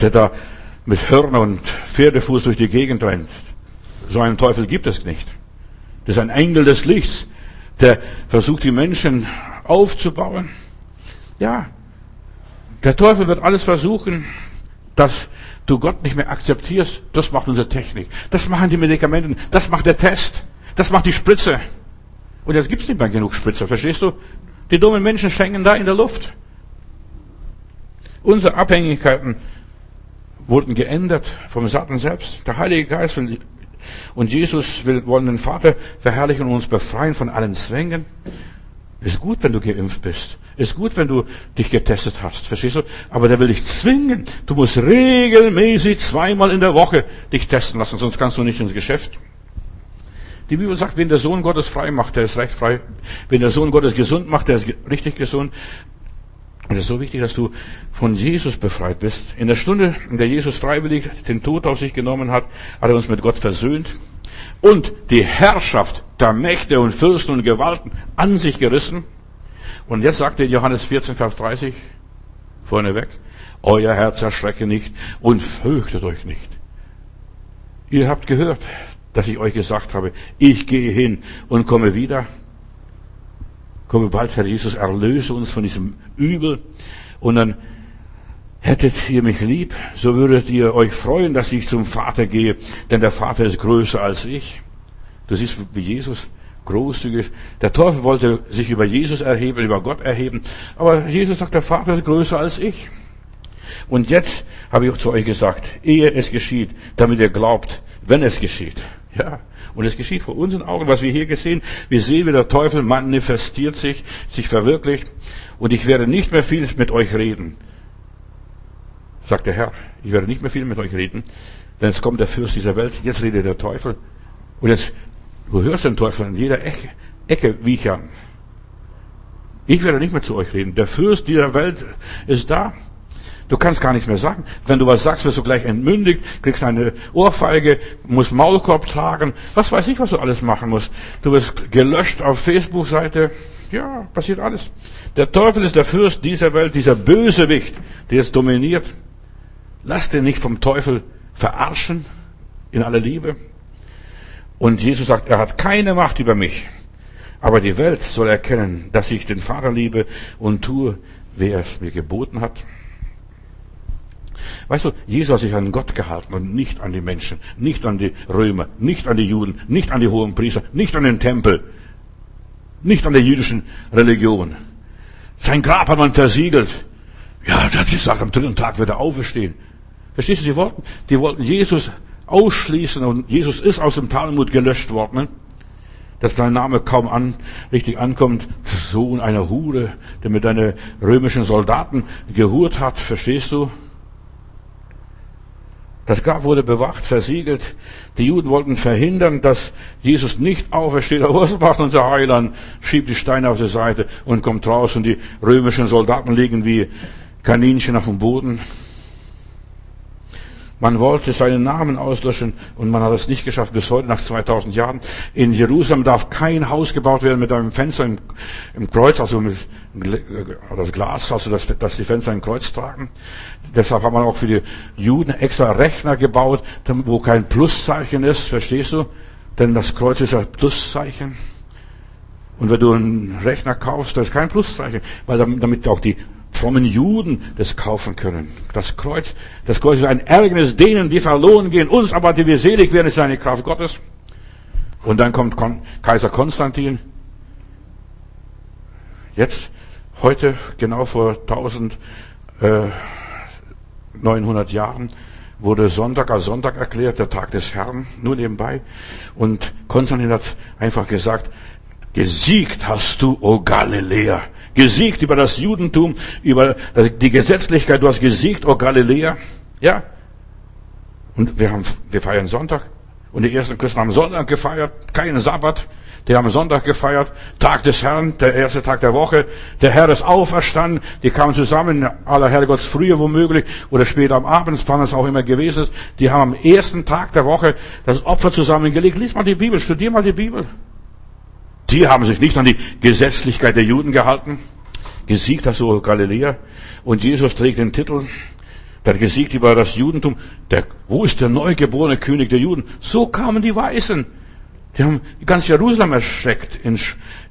der da mit Hörner und Pferdefuß durch die Gegend rennt. So einen Teufel gibt es nicht. Das ist ein Engel des Lichts, der versucht, die Menschen aufzubauen. Ja, der Teufel wird alles versuchen, dass du Gott nicht mehr akzeptierst. Das macht unsere Technik. Das machen die Medikamenten. Das macht der Test. Das macht die Spritze. Und jetzt gibt's nicht mehr genug Spritze, verstehst du? Die dummen Menschen schenken da in der Luft. Unsere Abhängigkeiten wurden geändert vom Satan selbst. Der Heilige Geist will, und Jesus will, wollen den Vater verherrlichen und uns befreien von allen Zwängen. Ist gut, wenn du geimpft bist. Ist gut, wenn du dich getestet hast. Verstehst du? Aber der will dich zwingen. Du musst regelmäßig zweimal in der Woche dich testen lassen, sonst kannst du nicht ins Geschäft. Die Bibel sagt, wenn der Sohn Gottes frei macht, der ist recht frei. Wenn der Sohn Gottes gesund macht, der ist richtig gesund. Und es ist so wichtig, dass du von Jesus befreit bist. In der Stunde, in der Jesus freiwillig den Tod auf sich genommen hat, hat er uns mit Gott versöhnt und die Herrschaft der Mächte und Fürsten und Gewalten an sich gerissen. Und jetzt sagt er Johannes 14, Vers 30 vorneweg, Euer Herz erschrecke nicht und fürchtet euch nicht. Ihr habt gehört, dass ich euch gesagt habe, ich gehe hin und komme wieder. Komme bald, Herr Jesus, erlöse uns von diesem Übel. Und dann hättet ihr mich lieb, so würdet ihr euch freuen, dass ich zum Vater gehe, denn der Vater ist größer als ich. Du siehst, wie Jesus großzügig ist. Der Teufel wollte sich über Jesus erheben, über Gott erheben, aber Jesus sagt, der Vater ist größer als ich. Und jetzt habe ich zu euch gesagt, ehe es geschieht, damit ihr glaubt, wenn es geschieht. Ja, und es geschieht vor unseren Augen, was wir hier gesehen. Wir sehen, wie der Teufel manifestiert sich, sich verwirklicht. Und ich werde nicht mehr viel mit euch reden, sagt der Herr. Ich werde nicht mehr viel mit euch reden, denn es kommt der Fürst dieser Welt. Jetzt redet der Teufel. Und jetzt, du hörst den Teufel in jeder Ecke, Ecke wiechern. Ich werde nicht mehr zu euch reden. Der Fürst dieser Welt ist da. Du kannst gar nichts mehr sagen. Wenn du was sagst, wirst du gleich entmündigt, kriegst eine Ohrfeige, musst Maulkorb tragen. Was weiß ich, was du alles machen musst. Du wirst gelöscht auf Facebook-Seite. Ja, passiert alles. Der Teufel ist der Fürst dieser Welt, dieser Bösewicht, der es dominiert. Lass dir nicht vom Teufel verarschen in aller Liebe. Und Jesus sagt, er hat keine Macht über mich. Aber die Welt soll erkennen, dass ich den Vater liebe und tue, wer es mir geboten hat. Weißt du, Jesus hat sich an Gott gehalten und nicht an die Menschen, nicht an die Römer, nicht an die Juden, nicht an die hohen Priester, nicht an den Tempel, nicht an der jüdischen Religion. Sein Grab hat man versiegelt. Ja, hat gesagt, am dritten Tag wird er auferstehen. Verstehst du, die wollten, die wollten Jesus ausschließen und Jesus ist aus dem Talmud gelöscht worden. Ne? Dass dein Name kaum an, richtig ankommt, Sohn einer Hure, der mit deinen römischen Soldaten gehurt hat, verstehst du? Das Grab wurde bewacht, versiegelt. Die Juden wollten verhindern, dass Jesus nicht aufersteht. Aber was macht unser Heiland? Schiebt die Steine auf die Seite und kommt raus und die römischen Soldaten liegen wie Kaninchen auf dem Boden. Man wollte seinen Namen auslöschen und man hat es nicht geschafft bis heute nach 2000 Jahren. In Jerusalem darf kein Haus gebaut werden mit einem Fenster im, im Kreuz, also mit das Glas, also dass, dass die Fenster ein Kreuz tragen. Deshalb hat man auch für die Juden extra Rechner gebaut, wo kein Pluszeichen ist, verstehst du? Denn das Kreuz ist ein Pluszeichen. Und wenn du einen Rechner kaufst, da ist kein Pluszeichen, weil damit auch die frommen Juden das kaufen können. Das Kreuz, das Kreuz ist ein Ärgernis denen, die verloren gehen, uns aber, die wir selig werden, ist eine Kraft Gottes. Und dann kommt Kaiser Konstantin. Jetzt, heute, genau vor 1900 Jahren, wurde Sonntag als Sonntag erklärt, der Tag des Herrn, nur nebenbei. Und Konstantin hat einfach gesagt, gesiegt hast du, o Galiläa gesiegt über das Judentum, über die Gesetzlichkeit. Du hast gesiegt, oh Galiläa. Ja. Und wir haben, wir feiern Sonntag. Und die ersten Christen haben Sonntag gefeiert, keinen Sabbat. Die haben Sonntag gefeiert, Tag des Herrn, der erste Tag der Woche. Der Herr ist auferstanden. Die kamen zusammen, aller Herrgotts früher womöglich oder später am Abend, wann es auch immer gewesen ist. Die haben am ersten Tag der Woche das Opfer zusammengelegt. Lies mal die Bibel, studier mal die Bibel. Die haben sich nicht an die Gesetzlichkeit der Juden gehalten. Gesiegt hast du Galiläa. Und Jesus trägt den Titel, der gesiegt über das Judentum. Der, wo ist der neugeborene König der Juden? So kamen die Weißen. Die haben ganz Jerusalem erschreckt in,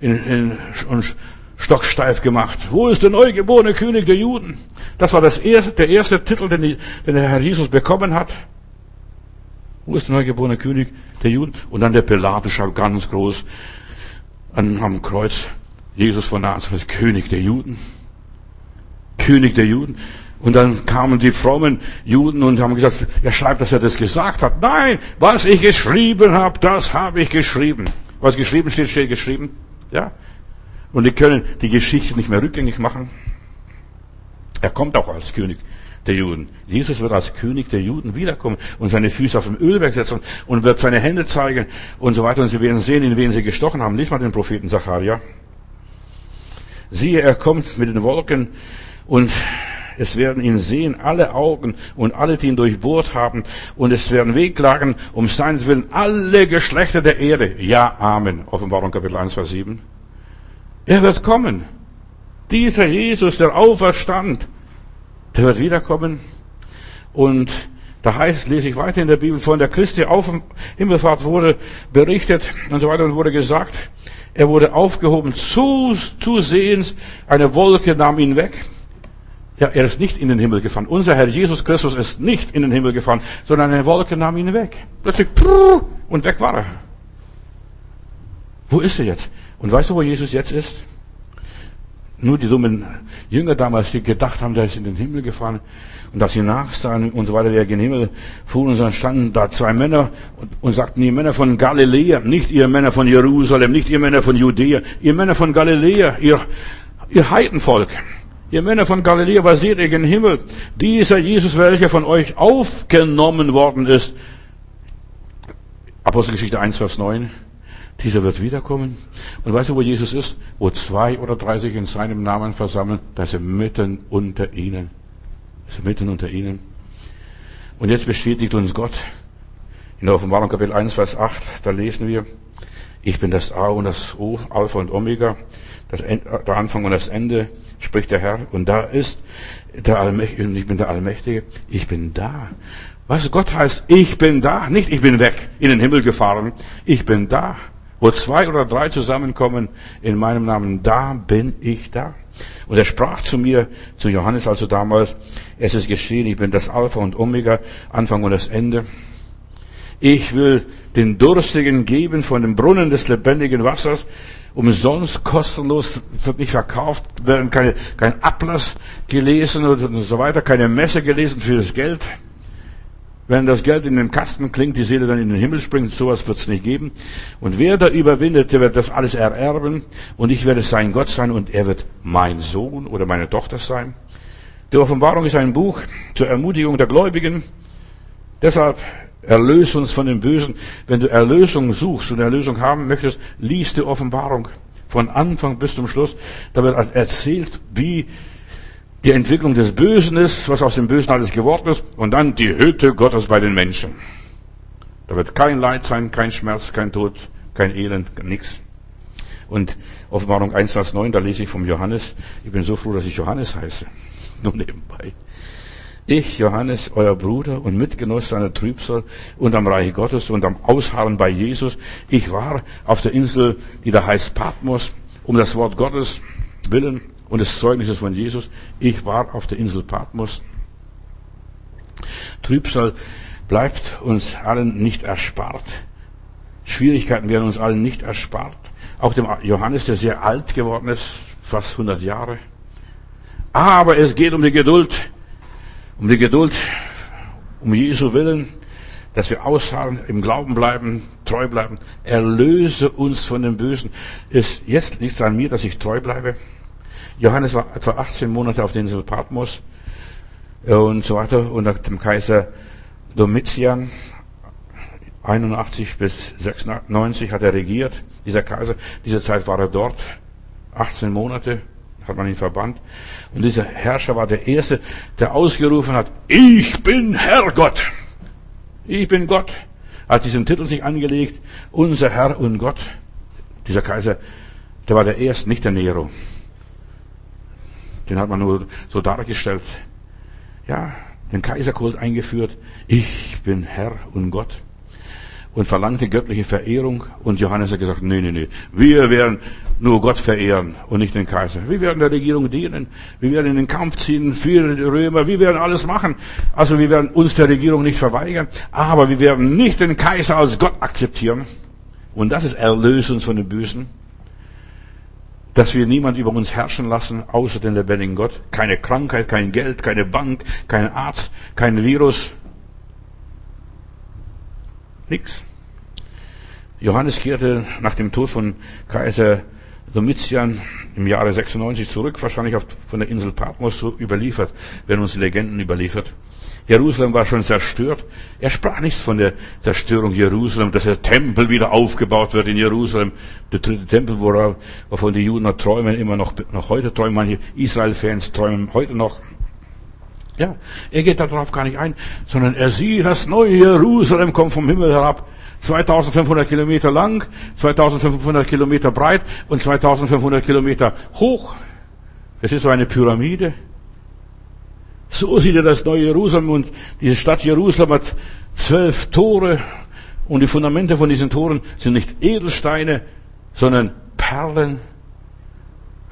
in, in, stocksteif gemacht. Wo ist der neugeborene König der Juden? Das war das erste, der erste Titel, den, die, den der Herr Jesus bekommen hat. Wo ist der neugeborene König der Juden? Und dann der Pilatus schaut ganz groß an, am Kreuz. Jesus von Nazareth, König der Juden. König der Juden. Und dann kamen die frommen Juden und haben gesagt, er schreibt, dass er das gesagt hat. Nein, was ich geschrieben habe, das habe ich geschrieben. Was geschrieben steht, steht geschrieben. Ja. Und die können die Geschichte nicht mehr rückgängig machen. Er kommt auch als König der Juden. Jesus wird als König der Juden wiederkommen und seine Füße auf dem Ölberg setzen und wird seine Hände zeigen und so weiter. Und sie werden sehen, in wen sie gestochen haben. Nicht mal den Propheten Zacharia. Siehe, er kommt mit den Wolken und es werden ihn sehen, alle Augen und alle, die ihn durchbohrt haben. Und es werden wehklagen um seinetwillen alle Geschlechter der Erde. Ja, Amen. Offenbarung Kapitel 1, Vers 7. Er wird kommen. Dieser Jesus, der auferstand, der wird wiederkommen. Und da heißt, lese ich weiter in der Bibel, von der Christi auf Himmelfahrt wurde berichtet und so weiter und wurde gesagt, er wurde aufgehoben, zu, zusehends, eine Wolke nahm ihn weg. Ja, er ist nicht in den Himmel gefahren. Unser Herr Jesus Christus ist nicht in den Himmel gefahren, sondern eine Wolke nahm ihn weg. Plötzlich, und weg war er. Wo ist er jetzt? Und weißt du, wo Jesus jetzt ist? Nur die dummen Jünger damals, die gedacht haben, der ist in den Himmel gefahren. Und dass sie nachsahen und so weiter, er in den Himmel fuhr, und dann standen da zwei Männer und, und sagten, ihr Männer von Galiläa, nicht ihr Männer von Jerusalem, nicht ihr Männer von Judäa, ihr Männer von Galiläa, ihr, ihr Heidenvolk. Ihr Männer von Galiläa, was seht ihr in den Himmel? Dieser Jesus, welcher von euch aufgenommen worden ist. Apostelgeschichte 1, Vers 9. Dieser wird wiederkommen. Und weißt du, wo Jesus ist? Wo zwei oder drei sich in seinem Namen versammeln, da ist er mitten unter ihnen. Ist er mitten unter ihnen. Und jetzt bestätigt uns Gott. In der Offenbarung Kapitel 1, Vers 8, da lesen wir, ich bin das A und das O, Alpha und Omega, das der Anfang und das Ende, spricht der Herr. Und da ist der Allmächtige, ich bin der Allmächtige, ich bin da. Was Gott heißt, ich bin da, nicht ich bin weg, in den Himmel gefahren, ich bin da. Wo zwei oder drei zusammenkommen in meinem Namen, da bin ich da. Und er sprach zu mir, zu Johannes also damals, es ist geschehen, ich bin das Alpha und Omega, Anfang und das Ende. Ich will den Durstigen geben von dem Brunnen des lebendigen Wassers, umsonst, kostenlos, wird nicht verkauft, werden keine, kein Ablass gelesen und so weiter, keine Messe gelesen für das Geld. Wenn das Geld in den Kasten klingt, die Seele dann in den Himmel springt, sowas wird es nicht geben. Und wer da überwindet, der wird das alles ererben und ich werde sein Gott sein und er wird mein Sohn oder meine Tochter sein. Die Offenbarung ist ein Buch zur Ermutigung der Gläubigen. Deshalb erlöse uns von dem Bösen. Wenn du Erlösung suchst und Erlösung haben möchtest, lies die Offenbarung von Anfang bis zum Schluss. Da wird erzählt, wie die Entwicklung des Bösen ist, was aus dem Bösen alles geworden ist, und dann die Hütte Gottes bei den Menschen. Da wird kein Leid sein, kein Schmerz, kein Tod, kein Elend, nichts. Und Offenbarung 1, Vers 9, da lese ich vom Johannes. Ich bin so froh, dass ich Johannes heiße. Nur nebenbei. Ich, Johannes, euer Bruder und Mitgenoss seiner Trübsal und am Reich Gottes und am Ausharren bei Jesus. Ich war auf der Insel, die da heißt Patmos, um das Wort Gottes willen und des Zeugnisses von Jesus. Ich war auf der Insel Patmos. Trübsal bleibt uns allen nicht erspart. Schwierigkeiten werden uns allen nicht erspart. Auch dem Johannes, der sehr alt geworden ist, fast 100 Jahre. Aber es geht um die Geduld, um die Geduld, um Jesu Willen, dass wir ausharren, im Glauben bleiben, treu bleiben. Erlöse uns von dem Bösen. Ist, jetzt es an mir, dass ich treu bleibe. Johannes war etwa 18 Monate auf der Insel Patmos äh, und so weiter unter dem Kaiser Domitian. 81 bis 96 hat er regiert, dieser Kaiser. Diese Zeit war er dort. 18 Monate hat man ihn verbannt. Und dieser Herrscher war der Erste, der ausgerufen hat, ich bin Herr Gott. Ich bin Gott. Er hat diesen Titel sich angelegt, unser Herr und Gott. Dieser Kaiser, der war der Erste, nicht der Nero. Den hat man nur so dargestellt. Ja, den Kaiserkult eingeführt. Ich bin Herr und Gott. Und verlangte göttliche Verehrung. Und Johannes hat gesagt, nee, nee, nee. Wir werden nur Gott verehren und nicht den Kaiser. Wir werden der Regierung dienen. Wir werden in den Kampf ziehen für die Römer. Wir werden alles machen. Also wir werden uns der Regierung nicht verweigern. Aber wir werden nicht den Kaiser als Gott akzeptieren. Und das ist Erlösung von den Bösen dass wir niemand über uns herrschen lassen, außer den lebendigen Gott. Keine Krankheit, kein Geld, keine Bank, kein Arzt, kein Virus. Nix. Johannes kehrte nach dem Tod von Kaiser Domitian im Jahre 96 zurück, wahrscheinlich von der Insel Patmos so überliefert, werden uns die Legenden überliefert. Jerusalem war schon zerstört. Er sprach nichts von der Zerstörung Jerusalem, dass der Tempel wieder aufgebaut wird in Jerusalem. Der dritte Tempel, wovon die Juden noch träumen, immer noch, noch heute träumen manche Israel-Fans träumen heute noch. Ja, er geht darauf gar nicht ein, sondern er sieht, das neue Jerusalem kommt vom Himmel herab. 2500 Kilometer lang, 2500 Kilometer breit und 2500 Kilometer hoch. Es ist so eine Pyramide. So sieht er das neue Jerusalem und diese Stadt Jerusalem hat zwölf Tore und die Fundamente von diesen Toren sind nicht Edelsteine, sondern Perlen.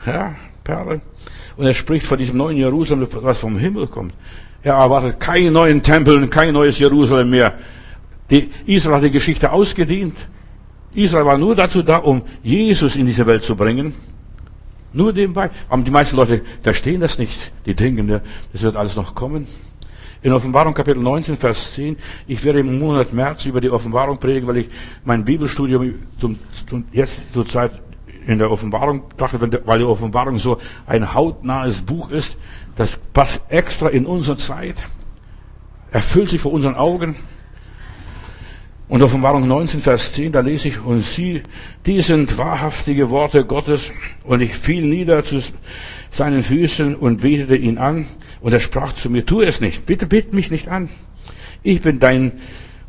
Ja, Perlen. Und er spricht von diesem neuen Jerusalem, was vom Himmel kommt. Er erwartet keinen neuen Tempel, kein neues Jerusalem mehr. Die Israel hat die Geschichte ausgedient. Israel war nur dazu da, um Jesus in diese Welt zu bringen. Nur nebenbei. Aber die meisten Leute verstehen das nicht. Die denken, das wird alles noch kommen. In Offenbarung Kapitel 19, Vers 10, ich werde im Monat März über die Offenbarung predigen, weil ich mein Bibelstudium zum, zum, jetzt zur Zeit in der Offenbarung dachte, weil die Offenbarung so ein hautnahes Buch ist, das passt extra in unsere Zeit, erfüllt sich vor unseren Augen. Und Offenbarung 19, Vers 10, da lese ich, und sie, die sind wahrhaftige Worte Gottes, und ich fiel nieder zu seinen Füßen und betete ihn an, und er sprach zu mir, tu es nicht, bitte bet mich nicht an. Ich bin dein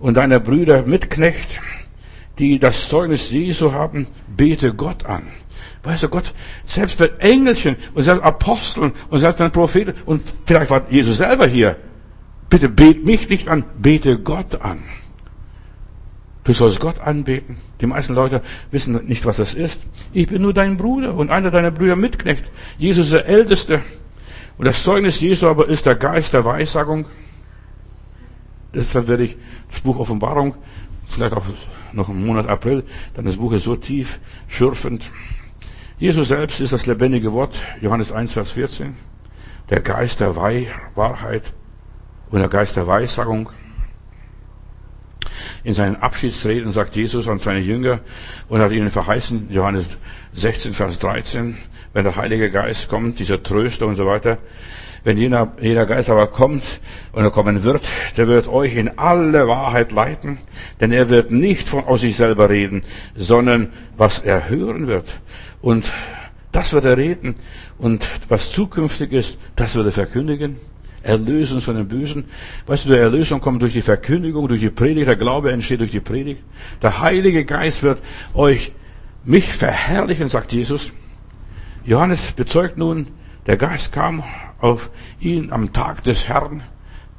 und deiner Brüder Mitknecht, die das Zeugnis Jesu haben, bete Gott an. Weißt du, Gott, selbst wenn Engelchen und selbst Aposteln und selbst wenn Propheten und vielleicht war Jesus selber hier, bitte bet mich nicht an, bete Gott an. Du sollst Gott anbeten. Die meisten Leute wissen nicht, was das ist. Ich bin nur dein Bruder und einer deiner Brüder Mitknecht. Jesus ist der Älteste. Und das Zeugnis Jesu aber ist der Geist der Weissagung. Deshalb werde ich das Buch Offenbarung, vielleicht auch noch im Monat April, dann das Buch ist so tief, schürfend. Jesus selbst ist das lebendige Wort, Johannes 1, Vers 14. Der Geist der Wahrheit und der Geist der Weissagung. In seinen Abschiedsreden sagt Jesus an seine Jünger und hat ihnen verheißen, Johannes 16, Vers 13, wenn der Heilige Geist kommt, dieser Tröster und so weiter, wenn jener, jener Geist aber kommt und er kommen wird, der wird euch in alle Wahrheit leiten, denn er wird nicht von aus sich selber reden, sondern was er hören wird. Und das wird er reden und was zukünftig ist, das wird er verkündigen. Erlösen von den Bösen. Weißt du, die Erlösung kommt durch die Verkündigung, durch die Predigt. Der Glaube entsteht durch die Predigt. Der Heilige Geist wird euch, mich verherrlichen, sagt Jesus. Johannes bezeugt nun, der Geist kam auf ihn am Tag des Herrn.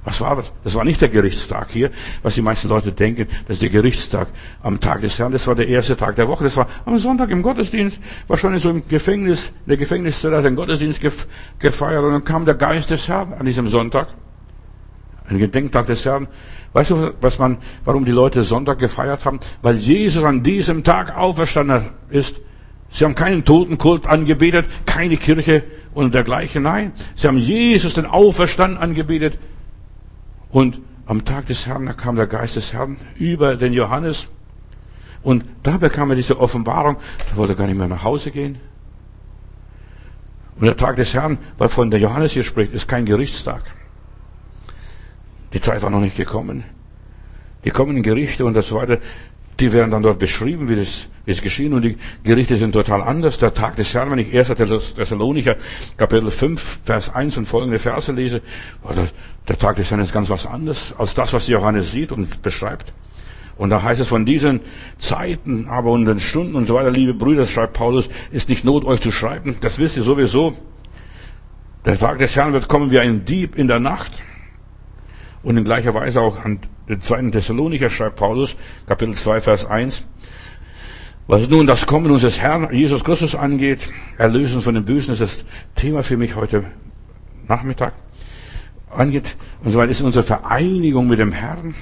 Was war das? Das war nicht der Gerichtstag hier, was die meisten Leute denken, das ist der Gerichtstag am Tag des Herrn. Das war der erste Tag der Woche. Das war am Sonntag im Gottesdienst. Wahrscheinlich so im Gefängnis, in der Gefängniszelle hat den Gottesdienst gefeiert und dann kam der Geist des Herrn an diesem Sonntag. Ein Gedenktag des Herrn. Weißt du, was man, warum die Leute Sonntag gefeiert haben? Weil Jesus an diesem Tag auferstanden ist. Sie haben keinen Totenkult angebetet, keine Kirche und dergleichen. Nein, sie haben Jesus den Auferstand angebetet. Und am Tag des Herrn, da kam der Geist des Herrn über den Johannes. Und da bekam er diese Offenbarung. Da wollte er gar nicht mehr nach Hause gehen. Und der Tag des Herrn, weil von der Johannes hier spricht, ist kein Gerichtstag. Die Zeit war noch nicht gekommen. Die kommenden Gerichte und so weiter, die werden dann dort beschrieben, wie das, es geschehen. Und die Gerichte sind total anders. Der Tag des Herrn, wenn ich 1. Thessalonicher Kapitel 5, Vers 1 und folgende Verse lese, der, der Tag des Herrn ist ganz was anderes als das, was Johannes sieht und beschreibt. Und da heißt es von diesen Zeiten, aber und den Stunden und so weiter, liebe Brüder, schreibt Paulus, ist nicht Not, euch zu schreiben. Das wisst ihr sowieso. Der Tag des Herrn wird kommen wie ein Dieb in der Nacht. Und in gleicher Weise auch an den zweiten Thessalonicher schreibt Paulus, Kapitel 2, Vers 1. Was nun das Kommen unseres Herrn Jesus Christus angeht, Erlösen von den Bösen, ist das Thema für mich heute Nachmittag angeht. Und so weiter ist unsere Vereinigung mit dem Herrn.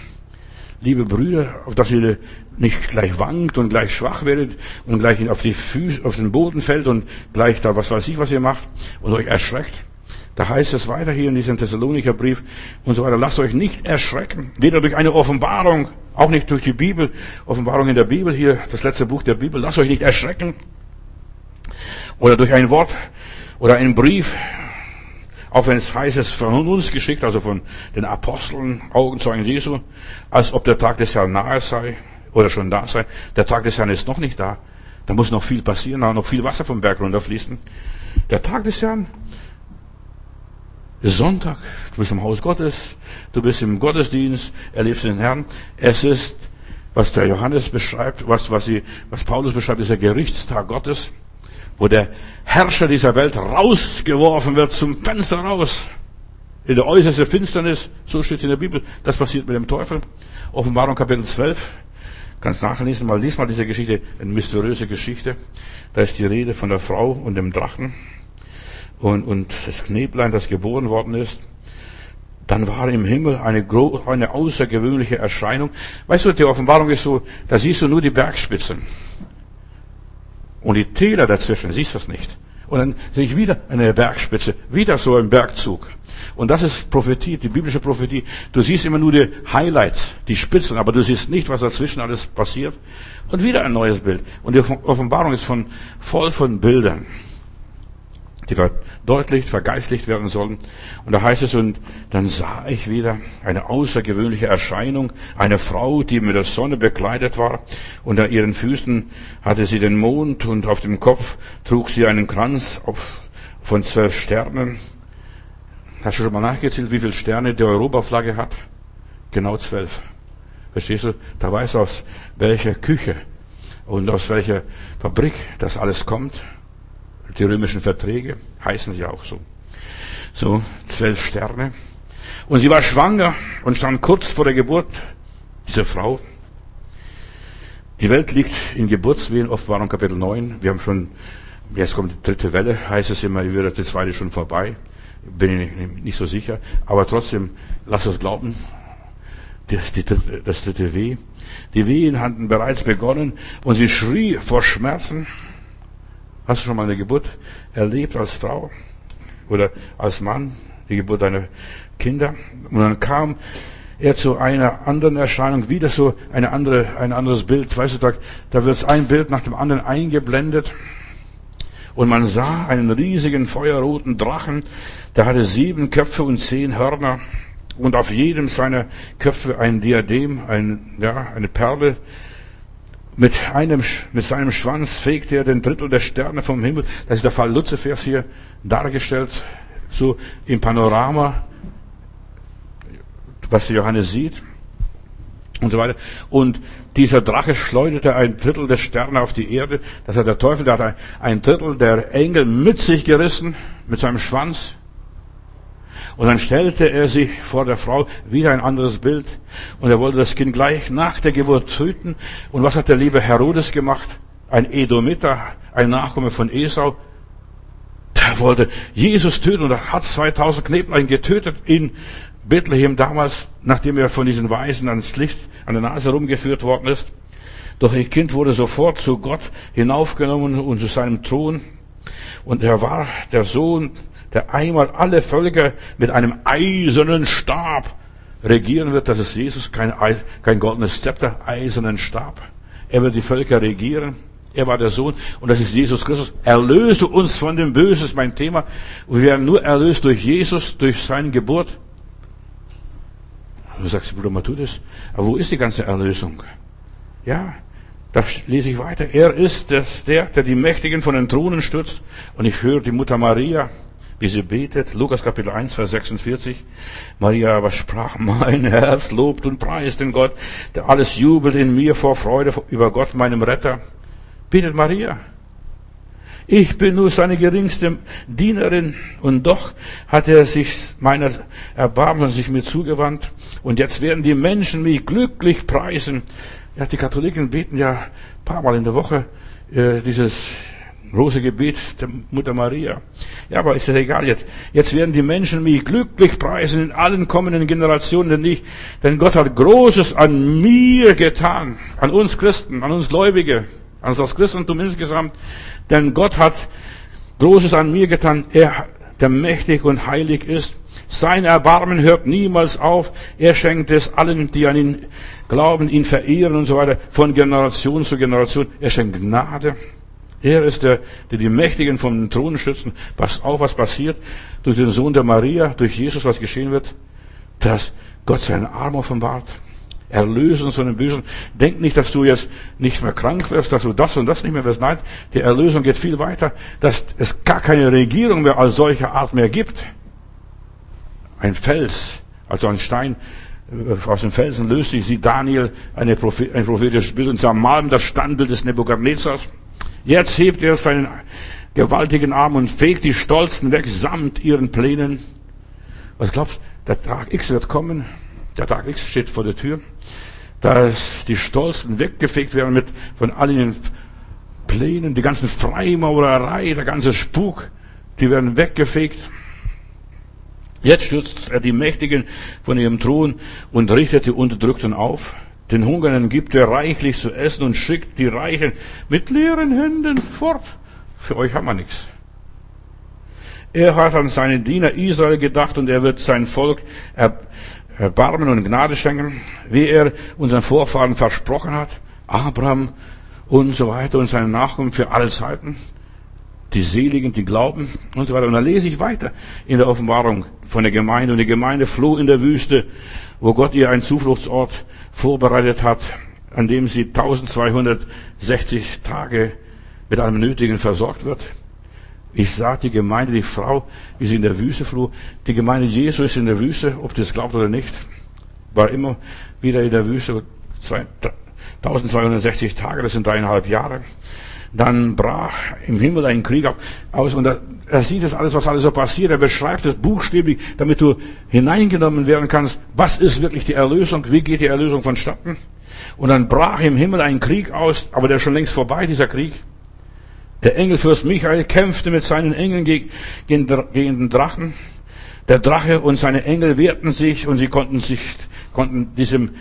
Liebe Brüder, auf dass ihr nicht gleich wankt und gleich schwach werdet und gleich auf die Füße, auf den Boden fällt und gleich da was weiß ich, was ihr macht und euch erschreckt. Da heißt es weiter hier in diesem Thessalonicher Brief und so weiter, lasst euch nicht erschrecken, weder durch eine Offenbarung, auch nicht durch die Bibel, Offenbarung in der Bibel hier, das letzte Buch der Bibel, lasst euch nicht erschrecken, oder durch ein Wort oder einen Brief, auch wenn es heißt, es von uns geschickt, also von den Aposteln, Augenzeugen Jesu, als ob der Tag des Herrn nahe sei oder schon da sei. Der Tag des Herrn ist noch nicht da. Da muss noch viel passieren, da noch viel Wasser vom Berg runterfließen. Der Tag des Herrn Sonntag, du bist im Haus Gottes, du bist im Gottesdienst, erlebst den Herrn. Es ist, was der Johannes beschreibt, was, was, sie, was Paulus beschreibt, ist der Gerichtstag Gottes, wo der Herrscher dieser Welt rausgeworfen wird, zum Fenster raus. in der äußersten Finsternis. So steht es in der Bibel. Das passiert mit dem Teufel. Offenbarung Kapitel 12. Kannst nachlesen, mal lies mal diese Geschichte, eine mysteriöse Geschichte. Da ist die Rede von der Frau und dem Drachen und, und das Kneblein, das geboren worden ist. Dann war im Himmel eine, eine außergewöhnliche Erscheinung. Weißt du, die Offenbarung ist so, da siehst du nur die Bergspitzen. Und die Täler dazwischen, siehst du das nicht. Und dann sehe ich wieder eine Bergspitze, wieder so ein Bergzug. Und das ist Prophetie, die biblische Prophetie. Du siehst immer nur die Highlights, die Spitzen, aber du siehst nicht, was dazwischen alles passiert. Und wieder ein neues Bild. Und die Offenbarung ist von, voll von Bildern die verdeutlicht, vergeistlicht werden sollen. Und da heißt es, und dann sah ich wieder eine außergewöhnliche Erscheinung, eine Frau, die mit der Sonne bekleidet war, an ihren Füßen hatte sie den Mond, und auf dem Kopf trug sie einen Kranz von zwölf Sternen. Hast du schon mal nachgezählt, wie viele Sterne die Europaflagge hat? Genau zwölf. Verstehst du? Da weißt du, aus welcher Küche und aus welcher Fabrik das alles kommt. Die römischen Verträge heißen sie auch so. So, zwölf Sterne. Und sie war schwanger und stand kurz vor der Geburt dieser Frau. Die Welt liegt in Geburtswehen, Offenbarung Kapitel 9. Wir haben schon, jetzt kommt die dritte Welle, heißt es immer, wird die zweite schon vorbei. Bin ich nicht so sicher. Aber trotzdem, lass uns glauben, das, die, das dritte Weh. Die Wehen hatten bereits begonnen und sie schrie vor Schmerzen. Hast du schon mal eine Geburt erlebt als Frau oder als Mann, die Geburt deiner Kinder? Und dann kam er zu einer anderen Erscheinung, wieder so eine andere, ein anderes Bild. Weißt du, da, da wird ein Bild nach dem anderen eingeblendet. Und man sah einen riesigen feuerroten Drachen, der hatte sieben Köpfe und zehn Hörner und auf jedem seiner Köpfe ein Diadem, ein, ja, eine Perle mit einem, mit seinem Schwanz fegte er den Drittel der Sterne vom Himmel. Das ist der Fall Luzifers hier dargestellt, so im Panorama, was Johannes sieht und so weiter. Und dieser Drache schleuderte ein Drittel der Sterne auf die Erde. Das hat der Teufel, der hat ein Drittel der Engel mit sich gerissen, mit seinem Schwanz. Und dann stellte er sich vor der Frau wieder ein anderes Bild. Und er wollte das Kind gleich nach der Geburt töten. Und was hat der liebe Herodes gemacht? Ein Edomiter, ein Nachkomme von Esau. Der wollte Jesus töten und hat 2000 Kneblein getötet in Bethlehem damals, nachdem er von diesen Weisen ans Licht, an der Nase rumgeführt worden ist. Doch ihr Kind wurde sofort zu Gott hinaufgenommen und zu seinem Thron. Und er war der Sohn der einmal alle Völker mit einem eisernen Stab regieren wird. Das ist Jesus, kein, kein goldenes Zepter, eisernen Stab. Er wird die Völker regieren. Er war der Sohn und das ist Jesus Christus. Erlöse uns von dem Bösen, ist mein Thema. wir werden nur erlöst durch Jesus, durch seine Geburt. Du sagst, Bruder Matthäus, aber wo ist die ganze Erlösung? Ja, da lese ich weiter. Er ist das, der, der die Mächtigen von den Thronen stürzt. Und ich höre die Mutter Maria, wie sie betet. Lukas Kapitel 1, Vers 46. Maria aber sprach, mein Herz lobt und preist den Gott, der alles jubelt in mir vor Freude über Gott, meinem Retter. Betet Maria. Ich bin nur seine geringste Dienerin und doch hat er sich meiner Erbarmen sich mir zugewandt und jetzt werden die Menschen mich glücklich preisen. Ja, die Katholiken beten ja ein paar Mal in der Woche äh, dieses große Gebet der Mutter Maria. Ja, aber ist das egal jetzt. Jetzt werden die Menschen mich glücklich preisen in allen kommenden Generationen, denn, ich, denn Gott hat Großes an mir getan, an uns Christen, an uns Gläubige, an das Christentum insgesamt. Denn Gott hat Großes an mir getan, er, der mächtig und heilig ist. Sein Erbarmen hört niemals auf. Er schenkt es allen, die an ihn glauben, ihn verehren und so weiter, von Generation zu Generation. Er schenkt Gnade. Er ist der, der die Mächtigen vom Thron schützen. Pass auf, was passiert durch den Sohn der Maria, durch Jesus, was geschehen wird, dass Gott seinen Arm offenbart. Erlösen von dem Bösen. Denk nicht, dass du jetzt nicht mehr krank wirst, dass du das und das nicht mehr wirst. Nein, die Erlösung geht viel weiter, dass es gar keine Regierung mehr als solcher Art mehr gibt. Ein Fels, also ein Stein, äh, aus dem Felsen löst sich, sieht Daniel eine Prophet, ein prophetisches Bild und zermalmt das Standbild des Nebukadnezars. Jetzt hebt er seinen gewaltigen Arm und fegt die Stolzen weg samt ihren Plänen. Was glaubst du? Der Tag X wird kommen. Der Tag X steht vor der Tür. Dass die Stolzen weggefegt werden mit, von all den Plänen, die ganzen Freimaurerei, der ganze Spuk, die werden weggefegt. Jetzt stürzt er die Mächtigen von ihrem Thron und richtet die Unterdrückten auf. Den Hungernden gibt er reichlich zu essen und schickt die Reichen mit leeren Händen fort. Für euch haben wir nichts. Er hat an seinen Diener Israel gedacht und er wird sein Volk Erbarmen und Gnade schenken, wie er unseren Vorfahren versprochen hat. Abraham und so weiter und seinen Nachkommen für alle Zeiten die Seligen, die glauben und so weiter. Und dann lese ich weiter in der Offenbarung von der Gemeinde. Und die Gemeinde floh in der Wüste, wo Gott ihr einen Zufluchtsort vorbereitet hat, an dem sie 1260 Tage mit allem Nötigen versorgt wird. Ich sah die Gemeinde, die Frau, wie sie in der Wüste floh. Die Gemeinde Jesu ist in der Wüste, ob das glaubt oder nicht, war immer wieder in der Wüste. 1260 Tage, das sind dreieinhalb Jahre. Dann brach im Himmel ein Krieg aus und er, sieht das alles, was alles so passiert. Er beschreibt es buchstäblich, damit du hineingenommen werden kannst. Was ist wirklich die Erlösung? Wie geht die Erlösung vonstatten? Und dann brach im Himmel ein Krieg aus, aber der ist schon längst vorbei, dieser Krieg. Der Engelfürst Michael kämpfte mit seinen Engeln gegen, gegen den Drachen. Der Drache und seine Engel wehrten sich und sie konnten sich, konnten diesem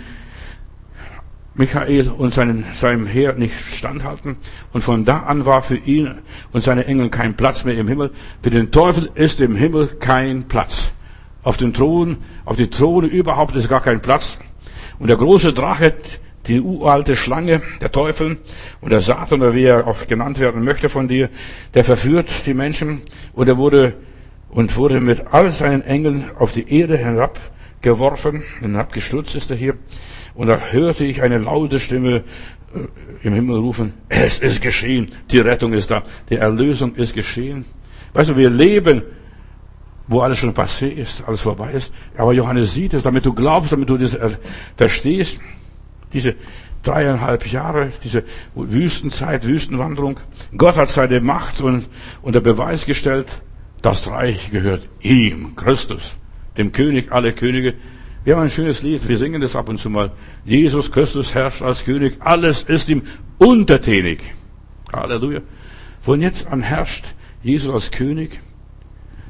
Michael und seinen, seinem Heer nicht standhalten. Und von da an war für ihn und seine Engel kein Platz mehr im Himmel. Für den Teufel ist im Himmel kein Platz. Auf den Thron, auf die Throne überhaupt ist gar kein Platz. Und der große Drache, die uralte Schlange, der Teufel und der Satan, oder wie er auch genannt werden möchte von dir, der verführt die Menschen und er wurde und wurde mit all seinen Engeln auf die Erde herabgeworfen, hinabgestürzt ist er hier. Und da hörte ich eine laute Stimme äh, im Himmel rufen, es ist geschehen, die Rettung ist da, die Erlösung ist geschehen. Weißt du, wir leben, wo alles schon passé ist, alles vorbei ist. Aber Johannes sieht es, damit du glaubst, damit du das verstehst. Diese dreieinhalb Jahre, diese Wüstenzeit, Wüstenwanderung. Gott hat seine Macht und unter Beweis gestellt, das Reich gehört ihm, Christus, dem König aller Könige, wir haben ein schönes Lied, wir singen das ab und zu mal. Jesus Christus herrscht als König, alles ist ihm untertänig. Halleluja. Von jetzt an herrscht Jesus als König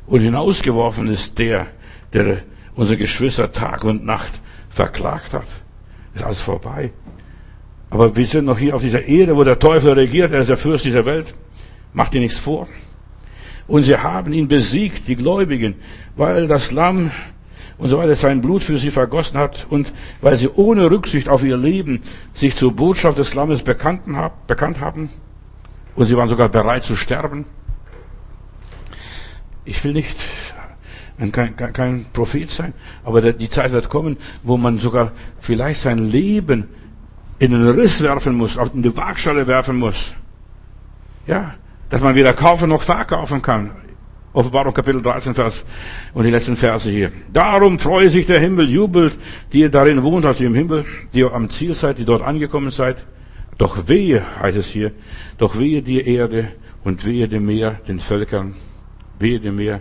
und hinausgeworfen ist der, der unsere Geschwister Tag und Nacht verklagt hat. Ist alles vorbei. Aber wir sind noch hier auf dieser Erde, wo der Teufel regiert, er ist der Fürst dieser Welt. Macht dir nichts vor. Und sie haben ihn besiegt, die Gläubigen, weil das Lamm und so weiter sein Blut für sie vergossen hat und weil sie ohne Rücksicht auf ihr Leben sich zur Botschaft des Lammes bekannt haben und sie waren sogar bereit zu sterben. Ich will nicht kein, kein Prophet sein, aber die Zeit wird kommen, wo man sogar vielleicht sein Leben in den Riss werfen muss, in die Waagschale werfen muss. Ja, dass man weder kaufen noch verkaufen kann. Offenbarung Kapitel 13, Vers und die letzten Verse hier. Darum freue sich der Himmel, jubelt, die ihr darin wohnt, also im Himmel, die ihr am Ziel seid, die dort angekommen seid. Doch wehe, heißt es hier, doch wehe die Erde und wehe dem Meer, den Völkern, wehe dem Meer.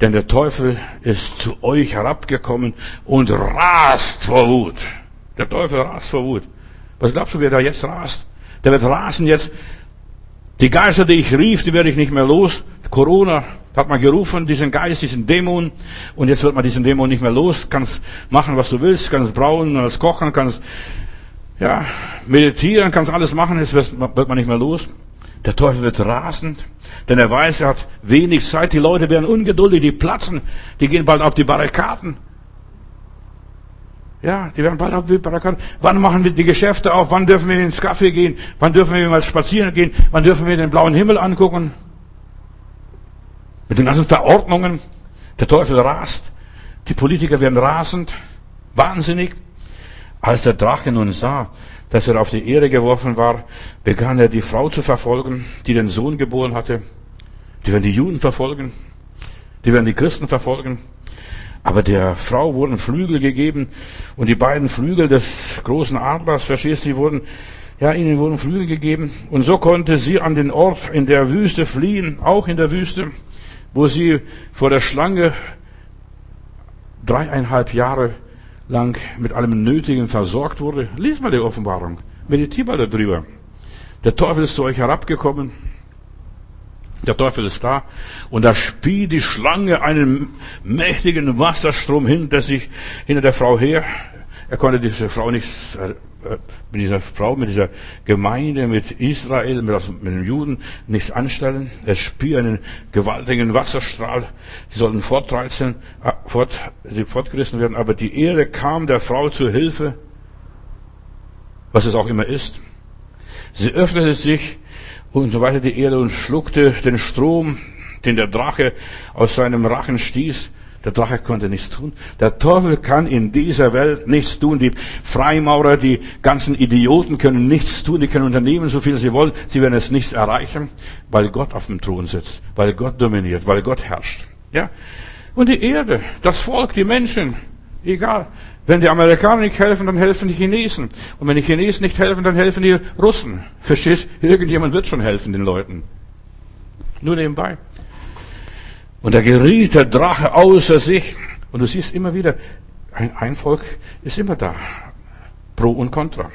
Denn der Teufel ist zu euch herabgekommen und rast vor Wut. Der Teufel rast vor Wut. Was glaubst du, wer da jetzt rast? Der wird rasen jetzt. Die Geister, die ich rief, die werde ich nicht mehr los. Corona hat man gerufen, diesen Geist, diesen Dämon, und jetzt wird man diesen Dämon nicht mehr los, kannst machen, was du willst, kannst brauen, kannst kochen, kannst, ja, meditieren, kannst alles machen, jetzt wird man nicht mehr los. Der Teufel wird rasend, denn er weiß, er hat wenig Zeit, die Leute werden ungeduldig, die platzen, die gehen bald auf die Barrikaden. Ja, die werden bald auf die Barrikaden. Wann machen wir die Geschäfte auf? Wann dürfen wir ins Kaffee gehen? Wann dürfen wir mal spazieren gehen? Wann dürfen wir den blauen Himmel angucken? Mit den ganzen Verordnungen. Der Teufel rast. Die Politiker werden rasend. Wahnsinnig. Als der Drache nun sah, dass er auf die Erde geworfen war, begann er die Frau zu verfolgen, die den Sohn geboren hatte. Die werden die Juden verfolgen. Die werden die Christen verfolgen. Aber der Frau wurden Flügel gegeben und die beiden Flügel des großen Adlers, verstehst du, wurden, ja, ihnen wurden Flügel gegeben und so konnte sie an den Ort in der Wüste fliehen, auch in der Wüste wo sie vor der Schlange dreieinhalb Jahre lang mit allem Nötigen versorgt wurde. Lies mal die Offenbarung. Meditier mal darüber. Der Teufel ist zu euch herabgekommen. Der Teufel ist da. Und da spie die Schlange einen mächtigen Wasserstrom hinter sich, hinter der Frau her. Er konnte diese Frau nicht, mit dieser Frau, mit dieser Gemeinde, mit Israel, mit, den Juden nichts anstellen. Er spie einen gewaltigen Wasserstrahl. Sie sollten fortreizen, äh, fort, sie fortgerissen werden. Aber die Erde kam der Frau zu Hilfe. Was es auch immer ist. Sie öffnete sich und so weiter die Erde und schluckte den Strom, den der Drache aus seinem Rachen stieß. Der Drache konnte nichts tun. Der Teufel kann in dieser Welt nichts tun. Die Freimaurer, die ganzen Idioten können nichts tun. Die können unternehmen, so viel sie wollen. Sie werden es nichts erreichen, weil Gott auf dem Thron sitzt, weil Gott dominiert, weil Gott herrscht. Ja? Und die Erde, das Volk, die Menschen, egal. Wenn die Amerikaner nicht helfen, dann helfen die Chinesen. Und wenn die Chinesen nicht helfen, dann helfen die Russen. Verstehst? Irgendjemand wird schon helfen den Leuten. Nur nebenbei. Und da geriet der Drache außer sich. Und du siehst immer wieder, ein, ein Volk ist immer da. Pro und Contra.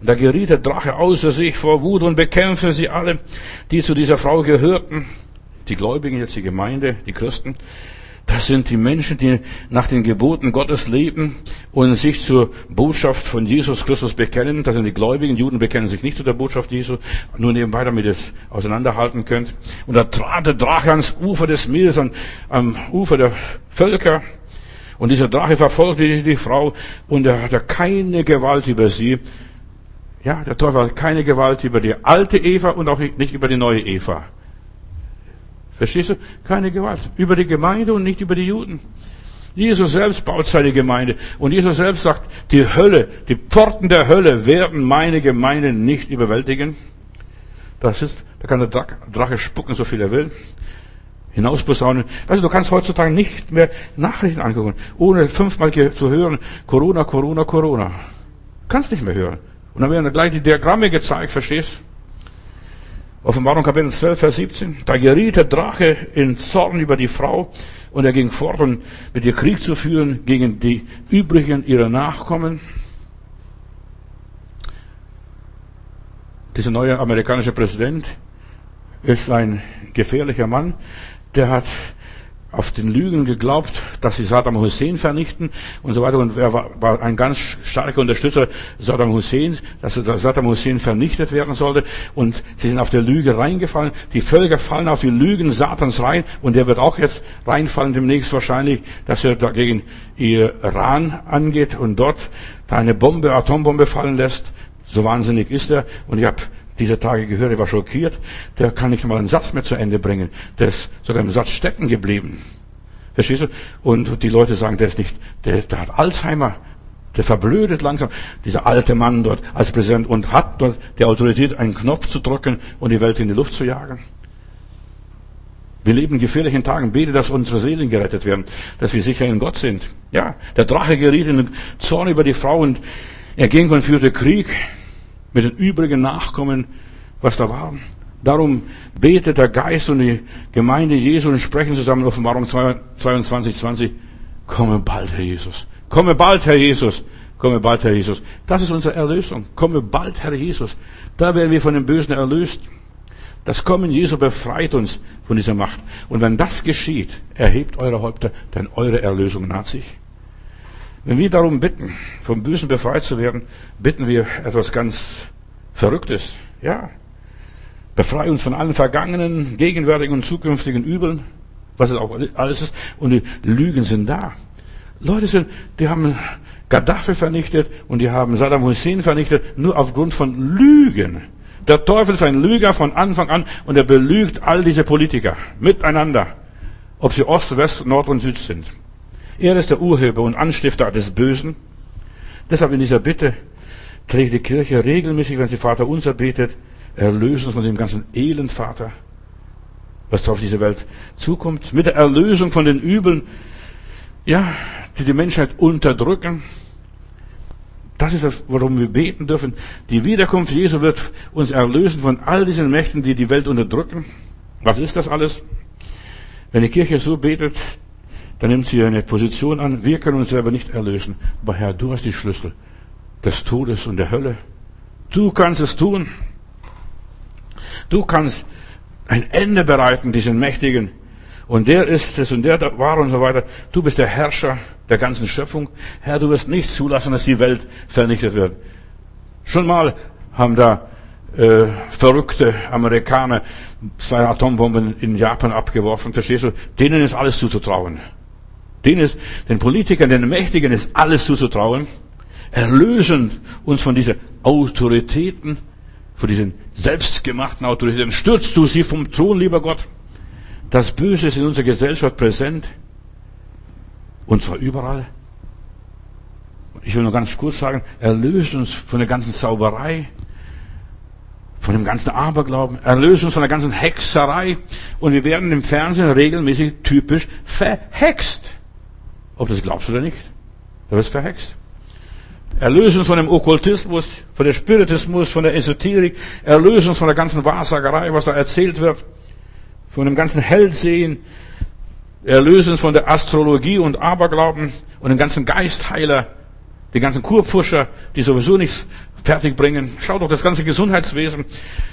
Und da geriet der Drache außer sich vor Wut und bekämpfte sie alle, die zu dieser Frau gehörten. Die Gläubigen, jetzt die Gemeinde, die Christen. Das sind die Menschen, die nach den Geboten Gottes leben und sich zur Botschaft von Jesus Christus bekennen. Das sind die Gläubigen. Juden bekennen sich nicht zu der Botschaft Jesu. Nur nebenbei, damit ihr es auseinanderhalten könnt. Und da trat der Drache ans Ufer des Meeres, an, am Ufer der Völker. Und dieser Drache verfolgte die, die Frau und er hatte keine Gewalt über sie. Ja, der Teufel hat keine Gewalt über die alte Eva und auch nicht über die neue Eva. Verstehst du? Keine Gewalt. Über die Gemeinde und nicht über die Juden. Jesus selbst baut seine Gemeinde. Und Jesus selbst sagt, die Hölle, die Pforten der Hölle werden meine Gemeinde nicht überwältigen. Das ist, da kann der Drache spucken, so viel er will. Hinausposaunen. Weißt du, du kannst heutzutage nicht mehr Nachrichten angucken, ohne fünfmal zu hören, Corona, Corona, Corona. Kannst nicht mehr hören. Und dann werden gleich die Diagramme gezeigt, verstehst? Offenbarung Kapitel 12, Vers 17. Da geriet der Drache in Zorn über die Frau und er ging fort, um mit ihr Krieg zu führen gegen die übrigen ihrer Nachkommen. Dieser neue amerikanische Präsident ist ein gefährlicher Mann, der hat auf den Lügen geglaubt, dass sie Saddam Hussein vernichten und so weiter. Und er war, war ein ganz starker Unterstützer Saddam Hussein, dass Saddam Hussein vernichtet werden sollte. Und sie sind auf der Lüge reingefallen. Die Völker fallen auf die Lügen Satans rein. Und er wird auch jetzt reinfallen demnächst wahrscheinlich, dass er dagegen Iran angeht und dort eine Bombe, Atombombe fallen lässt. So wahnsinnig ist er. Und ich habe diese Tage gehört, er war schockiert, der kann nicht mal einen Satz mehr zu Ende bringen. Der ist sogar im Satz stecken geblieben. Verstehst du? Und die Leute sagen, der ist nicht, der, der hat Alzheimer. Der verblödet langsam. Dieser alte Mann dort als Präsident und hat dort die Autorität, einen Knopf zu drücken und die Welt in die Luft zu jagen. Wir leben in gefährlichen Tagen. Bete, dass unsere Seelen gerettet werden, dass wir sicher in Gott sind. Ja, der Drache geriet in den Zorn über die Frau und er ging und führte Krieg mit den übrigen Nachkommen, was da war. Darum betet der Geist und die Gemeinde Jesu und sprechen zusammen Offenbarung 22, 20. Komme bald, Herr Jesus. Komme bald, Herr Jesus. Komme bald, Herr Jesus. Das ist unsere Erlösung. Komme bald, Herr Jesus. Da werden wir von dem Bösen erlöst. Das Kommen Jesu befreit uns von dieser Macht. Und wenn das geschieht, erhebt eure Häupter, denn eure Erlösung naht sich. Wenn wir darum bitten, vom Bösen befreit zu werden, bitten wir etwas ganz Verrücktes. Ja. Befreie uns von allen vergangenen, gegenwärtigen und zukünftigen Übeln, was es auch alles ist. Und die Lügen sind da. Leute sind, die haben Gaddafi vernichtet und die haben Saddam Hussein vernichtet, nur aufgrund von Lügen. Der Teufel ist ein Lüger von Anfang an und er belügt all diese Politiker miteinander, ob sie Ost, West, Nord und Süd sind. Er ist der Urheber und Anstifter des Bösen. Deshalb in dieser Bitte trägt die Kirche regelmäßig, wenn sie Vater unser betet, erlöse von dem ganzen Elend, Vater, was auf diese Welt zukommt, mit der Erlösung von den Übeln, ja, die die Menschheit unterdrücken. Das ist das, worum wir beten dürfen. Die Wiederkunft Jesu wird uns erlösen von all diesen Mächten, die die Welt unterdrücken. Was ist das alles? Wenn die Kirche so betet, dann nimmt sie eine Position an, wir können uns selber nicht erlösen. Aber Herr, du hast die Schlüssel des Todes und der Hölle. Du kannst es tun. Du kannst ein Ende bereiten, diesen Mächtigen. Und der ist es und der war und so weiter. Du bist der Herrscher der ganzen Schöpfung. Herr, du wirst nicht zulassen, dass die Welt vernichtet wird. Schon mal haben da äh, verrückte Amerikaner zwei Atombomben in Japan abgeworfen. Verstehst du? Denen ist alles zuzutrauen. Denen ist, den Politikern, den Mächtigen ist alles zuzutrauen. Erlösen uns von diesen Autoritäten, von diesen selbstgemachten Autoritäten. Stürzt du sie vom Thron, lieber Gott. Das Böse ist in unserer Gesellschaft präsent. Und zwar überall. Ich will nur ganz kurz sagen, erlöst uns von der ganzen Zauberei, von dem ganzen Aberglauben, erlöst uns von der ganzen Hexerei. Und wir werden im Fernsehen regelmäßig typisch verhext. Ob du das glaubst oder nicht. Du wirst verhext. Erlösen von dem Okkultismus, von der Spiritismus, von der Esoterik. Erlösen von der ganzen Wahrsagerei, was da erzählt wird. Von dem ganzen Hellsehen. Erlösen von der Astrologie und Aberglauben und dem ganzen Geistheiler, die ganzen Kurpfuscher, die sowieso nichts fertig bringen. Schau doch das ganze Gesundheitswesen.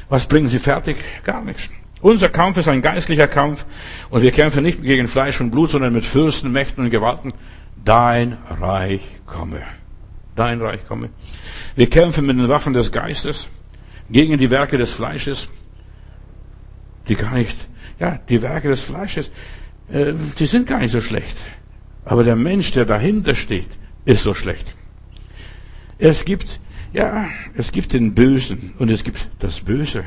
Was bringen sie fertig? Gar nichts. Unser Kampf ist ein geistlicher Kampf und wir kämpfen nicht gegen Fleisch und Blut, sondern mit Fürsten, Mächten und Gewalten. Dein Reich komme. Dein Reich komme. Wir kämpfen mit den Waffen des Geistes gegen die Werke des Fleisches, die gar nicht, ja, die Werke des Fleisches, äh, die sind gar nicht so schlecht. Aber der Mensch, der dahinter steht, ist so schlecht. Es gibt, ja, es gibt den Bösen und es gibt das Böse.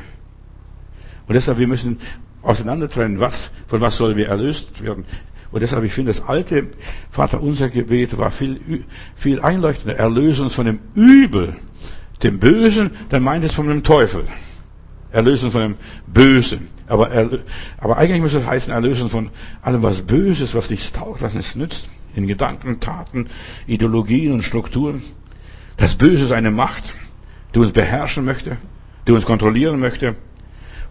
Und deshalb, wir müssen auseinandertrennen, was, von was sollen wir erlöst werden. Und deshalb, ich finde, das alte Vater unser Gebet war viel, viel einleuchtender. Erlöse uns von dem Übel, dem Bösen, dann meint es von dem Teufel. Erlöse uns von dem Bösen. Aber, aber eigentlich muss es heißen, erlöse uns von allem, was Böses, was nichts taugt, was nichts nützt. In Gedanken, Taten, Ideologien und Strukturen. Das Böse ist eine Macht, die uns beherrschen möchte, die uns kontrollieren möchte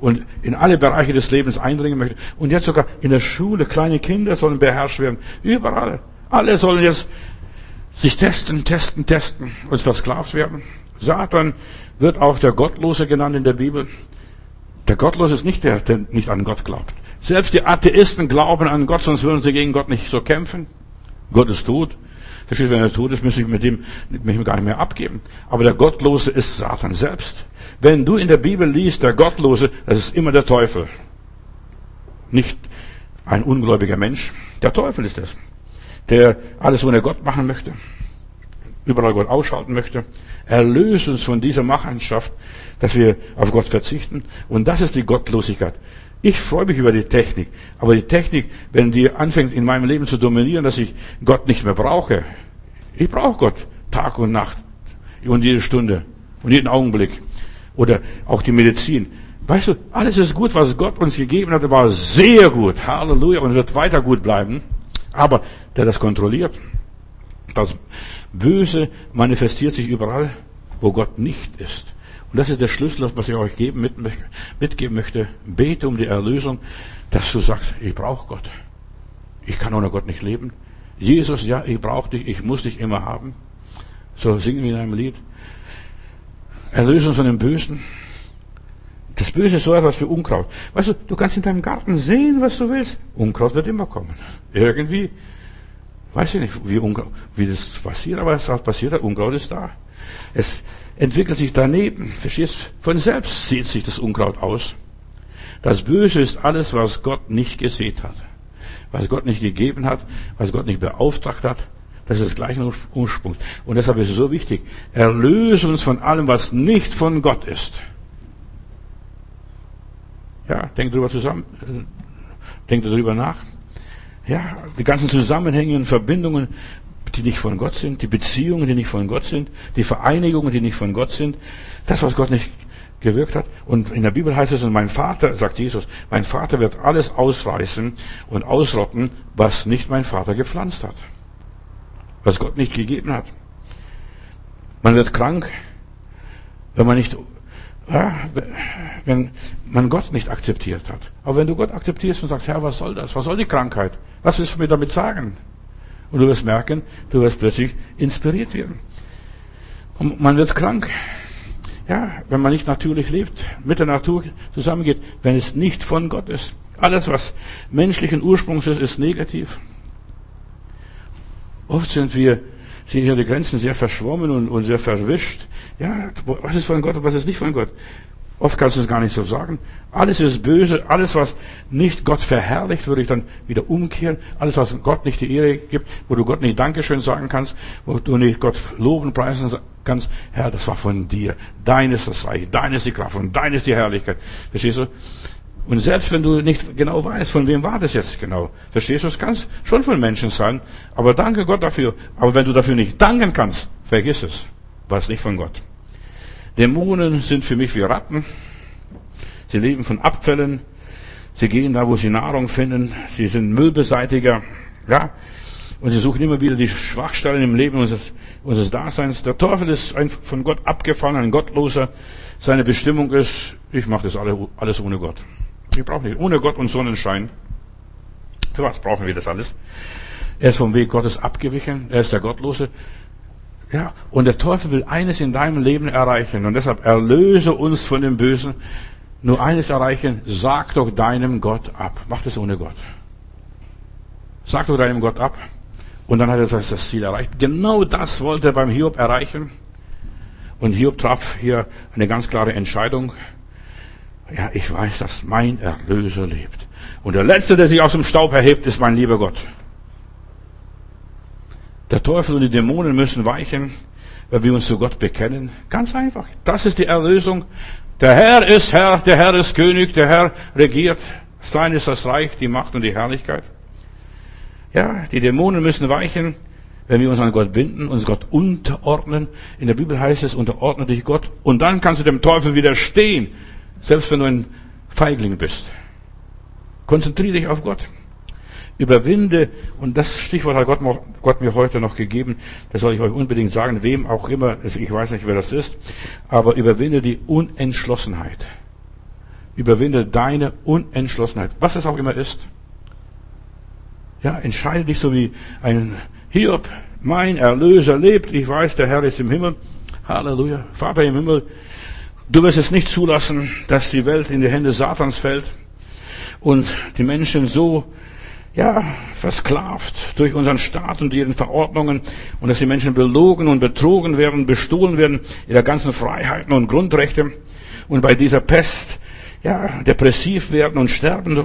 und in alle Bereiche des Lebens eindringen möchte. Und jetzt sogar in der Schule, kleine Kinder sollen beherrscht werden. Überall. Alle sollen jetzt sich testen, testen, testen und versklavt werden. Satan wird auch der Gottlose genannt in der Bibel. Der Gottlose ist nicht der, der nicht an Gott glaubt. Selbst die Atheisten glauben an Gott, sonst würden sie gegen Gott nicht so kämpfen. Gott ist tot. Du, wenn er tot ist, müssen ich mit dem, mit ihm gar nicht mehr abgeben. Aber der Gottlose ist Satan selbst. Wenn du in der Bibel liest, der Gottlose, das ist immer der Teufel. Nicht ein ungläubiger Mensch. Der Teufel ist es. Der alles ohne Gott machen möchte. Überall Gott ausschalten möchte. Erlöse uns von dieser Machenschaft, dass wir auf Gott verzichten. Und das ist die Gottlosigkeit. Ich freue mich über die Technik. Aber die Technik, wenn die anfängt in meinem Leben zu dominieren, dass ich Gott nicht mehr brauche. Ich brauche Gott Tag und Nacht und jede Stunde und jeden Augenblick oder auch die Medizin. Weißt du, alles ist gut, was Gott uns gegeben hat, war sehr gut. Halleluja. Und wird weiter gut bleiben. Aber der das kontrolliert, das Böse manifestiert sich überall, wo Gott nicht ist. Und das ist der Schlüssel, was ich euch geben, mit, mitgeben möchte. Bete um die Erlösung, dass du sagst, ich brauche Gott. Ich kann ohne Gott nicht leben. Jesus, ja, ich brauche dich, ich muss dich immer haben. So singen wir in einem Lied. Erlöse uns von dem Bösen. Das Böse ist so etwas wie Unkraut. Weißt du, du kannst in deinem Garten sehen, was du willst. Unkraut wird immer kommen. Irgendwie. Weiß ich nicht, wie, Unkraut, wie das passiert, aber es passiert, Unkraut ist da. Es entwickelt sich daneben. Verstehst? Von selbst sieht sich das Unkraut aus. Das Böse ist alles, was Gott nicht gesät hat. Was Gott nicht gegeben hat, was Gott nicht beauftragt hat. Das ist des gleichen Ursprungs. Und deshalb ist es so wichtig. Erlöse uns von allem, was nicht von Gott ist. Ja, denk drüber zusammen. Denk darüber nach. Ja, die ganzen Zusammenhänge und Verbindungen, die nicht von Gott sind, die Beziehungen, die nicht von Gott sind, die Vereinigungen, die nicht von Gott sind, das, was Gott nicht gewirkt hat. Und in der Bibel heißt es, und mein Vater, sagt Jesus, mein Vater wird alles ausreißen und ausrotten, was nicht mein Vater gepflanzt hat was Gott nicht gegeben hat. Man wird krank, wenn man nicht wenn man Gott nicht akzeptiert hat. Aber wenn du Gott akzeptierst und sagst, Herr, was soll das? Was soll die Krankheit? Was willst du mir damit sagen? Und du wirst merken, du wirst plötzlich inspiriert werden. Und man wird krank. Ja, wenn man nicht natürlich lebt, mit der Natur zusammengeht, wenn es nicht von Gott ist. Alles, was menschlichen Ursprungs ist, ist negativ. Oft sind wir, sind hier die Grenzen sehr verschwommen und, und sehr verwischt. Ja, was ist von Gott und was ist nicht von Gott? Oft kannst du es gar nicht so sagen. Alles ist böse. Alles, was nicht Gott verherrlicht, würde ich dann wieder umkehren. Alles, was Gott nicht die Ehre gibt, wo du Gott nicht Dankeschön sagen kannst, wo du nicht Gott loben, preisen kannst. Herr, das war von dir. Dein ist das Reich, dein ist die Kraft und dein ist die Herrlichkeit. Verstehst du? Und selbst wenn du nicht genau weißt, von wem war das jetzt genau, verstehst du, es kann schon von Menschen sein, aber danke Gott dafür. Aber wenn du dafür nicht danken kannst, vergiss es. War es nicht von Gott. Dämonen sind für mich wie Ratten. Sie leben von Abfällen. Sie gehen da, wo sie Nahrung finden. Sie sind Müllbeseitiger. Ja. Und sie suchen immer wieder die Schwachstellen im Leben unseres, unseres Daseins. Der Teufel ist ein von Gott abgefahren, ein Gottloser. Seine Bestimmung ist, ich mache das alles ohne Gott. Ich brauche nicht. Ohne Gott und Sonnenschein. Für was brauchen wir das alles? Er ist vom Weg Gottes abgewichen. Er ist der Gottlose. Ja, und der Teufel will eines in deinem Leben erreichen und deshalb erlöse uns von dem Bösen. Nur eines erreichen, sag doch deinem Gott ab. Mach das ohne Gott. Sag doch deinem Gott ab. Und dann hat er das Ziel erreicht. Genau das wollte er beim Hiob erreichen. Und Hiob traf hier eine ganz klare Entscheidung. Ja, ich weiß, dass mein Erlöser lebt. Und der Letzte, der sich aus dem Staub erhebt, ist mein lieber Gott. Der Teufel und die Dämonen müssen weichen, weil wir uns zu Gott bekennen. Ganz einfach. Das ist die Erlösung. Der Herr ist Herr, der Herr ist König, der Herr regiert. Sein ist das Reich, die Macht und die Herrlichkeit. Ja, die Dämonen müssen weichen, wenn wir uns an Gott binden, uns Gott unterordnen. In der Bibel heißt es, unterordne dich Gott. Und dann kannst du dem Teufel widerstehen, selbst wenn du ein Feigling bist. Konzentriere dich auf Gott. Überwinde, und das Stichwort hat Gott, Gott, mir heute noch gegeben, das soll ich euch unbedingt sagen, wem auch immer, ich weiß nicht, wer das ist, aber überwinde die Unentschlossenheit. Überwinde deine Unentschlossenheit, was es auch immer ist. Ja, entscheide dich so wie ein Hiob, mein Erlöser lebt, ich weiß, der Herr ist im Himmel. Halleluja. Vater im Himmel, du wirst es nicht zulassen, dass die Welt in die Hände Satans fällt und die Menschen so ja, versklavt durch unseren Staat und ihren Verordnungen und dass die Menschen belogen und betrogen werden, bestohlen werden ihrer ganzen Freiheiten und Grundrechte. Und bei dieser Pest ja, depressiv werden und sterben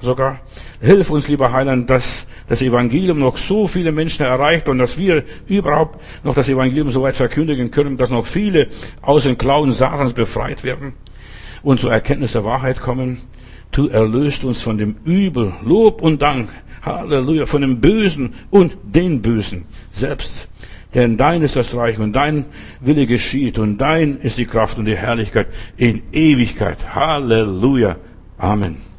sogar. Hilf uns, lieber Heiland, dass das Evangelium noch so viele Menschen erreicht und dass wir überhaupt noch das Evangelium so weit verkündigen können, dass noch viele aus den Klauen Satans befreit werden und zur Erkenntnis der Wahrheit kommen. Du erlöst uns von dem Übel. Lob und Dank. Halleluja. Von dem Bösen und den Bösen selbst. Denn dein ist das Reich und dein Wille geschieht und dein ist die Kraft und die Herrlichkeit in Ewigkeit. Halleluja. Amen.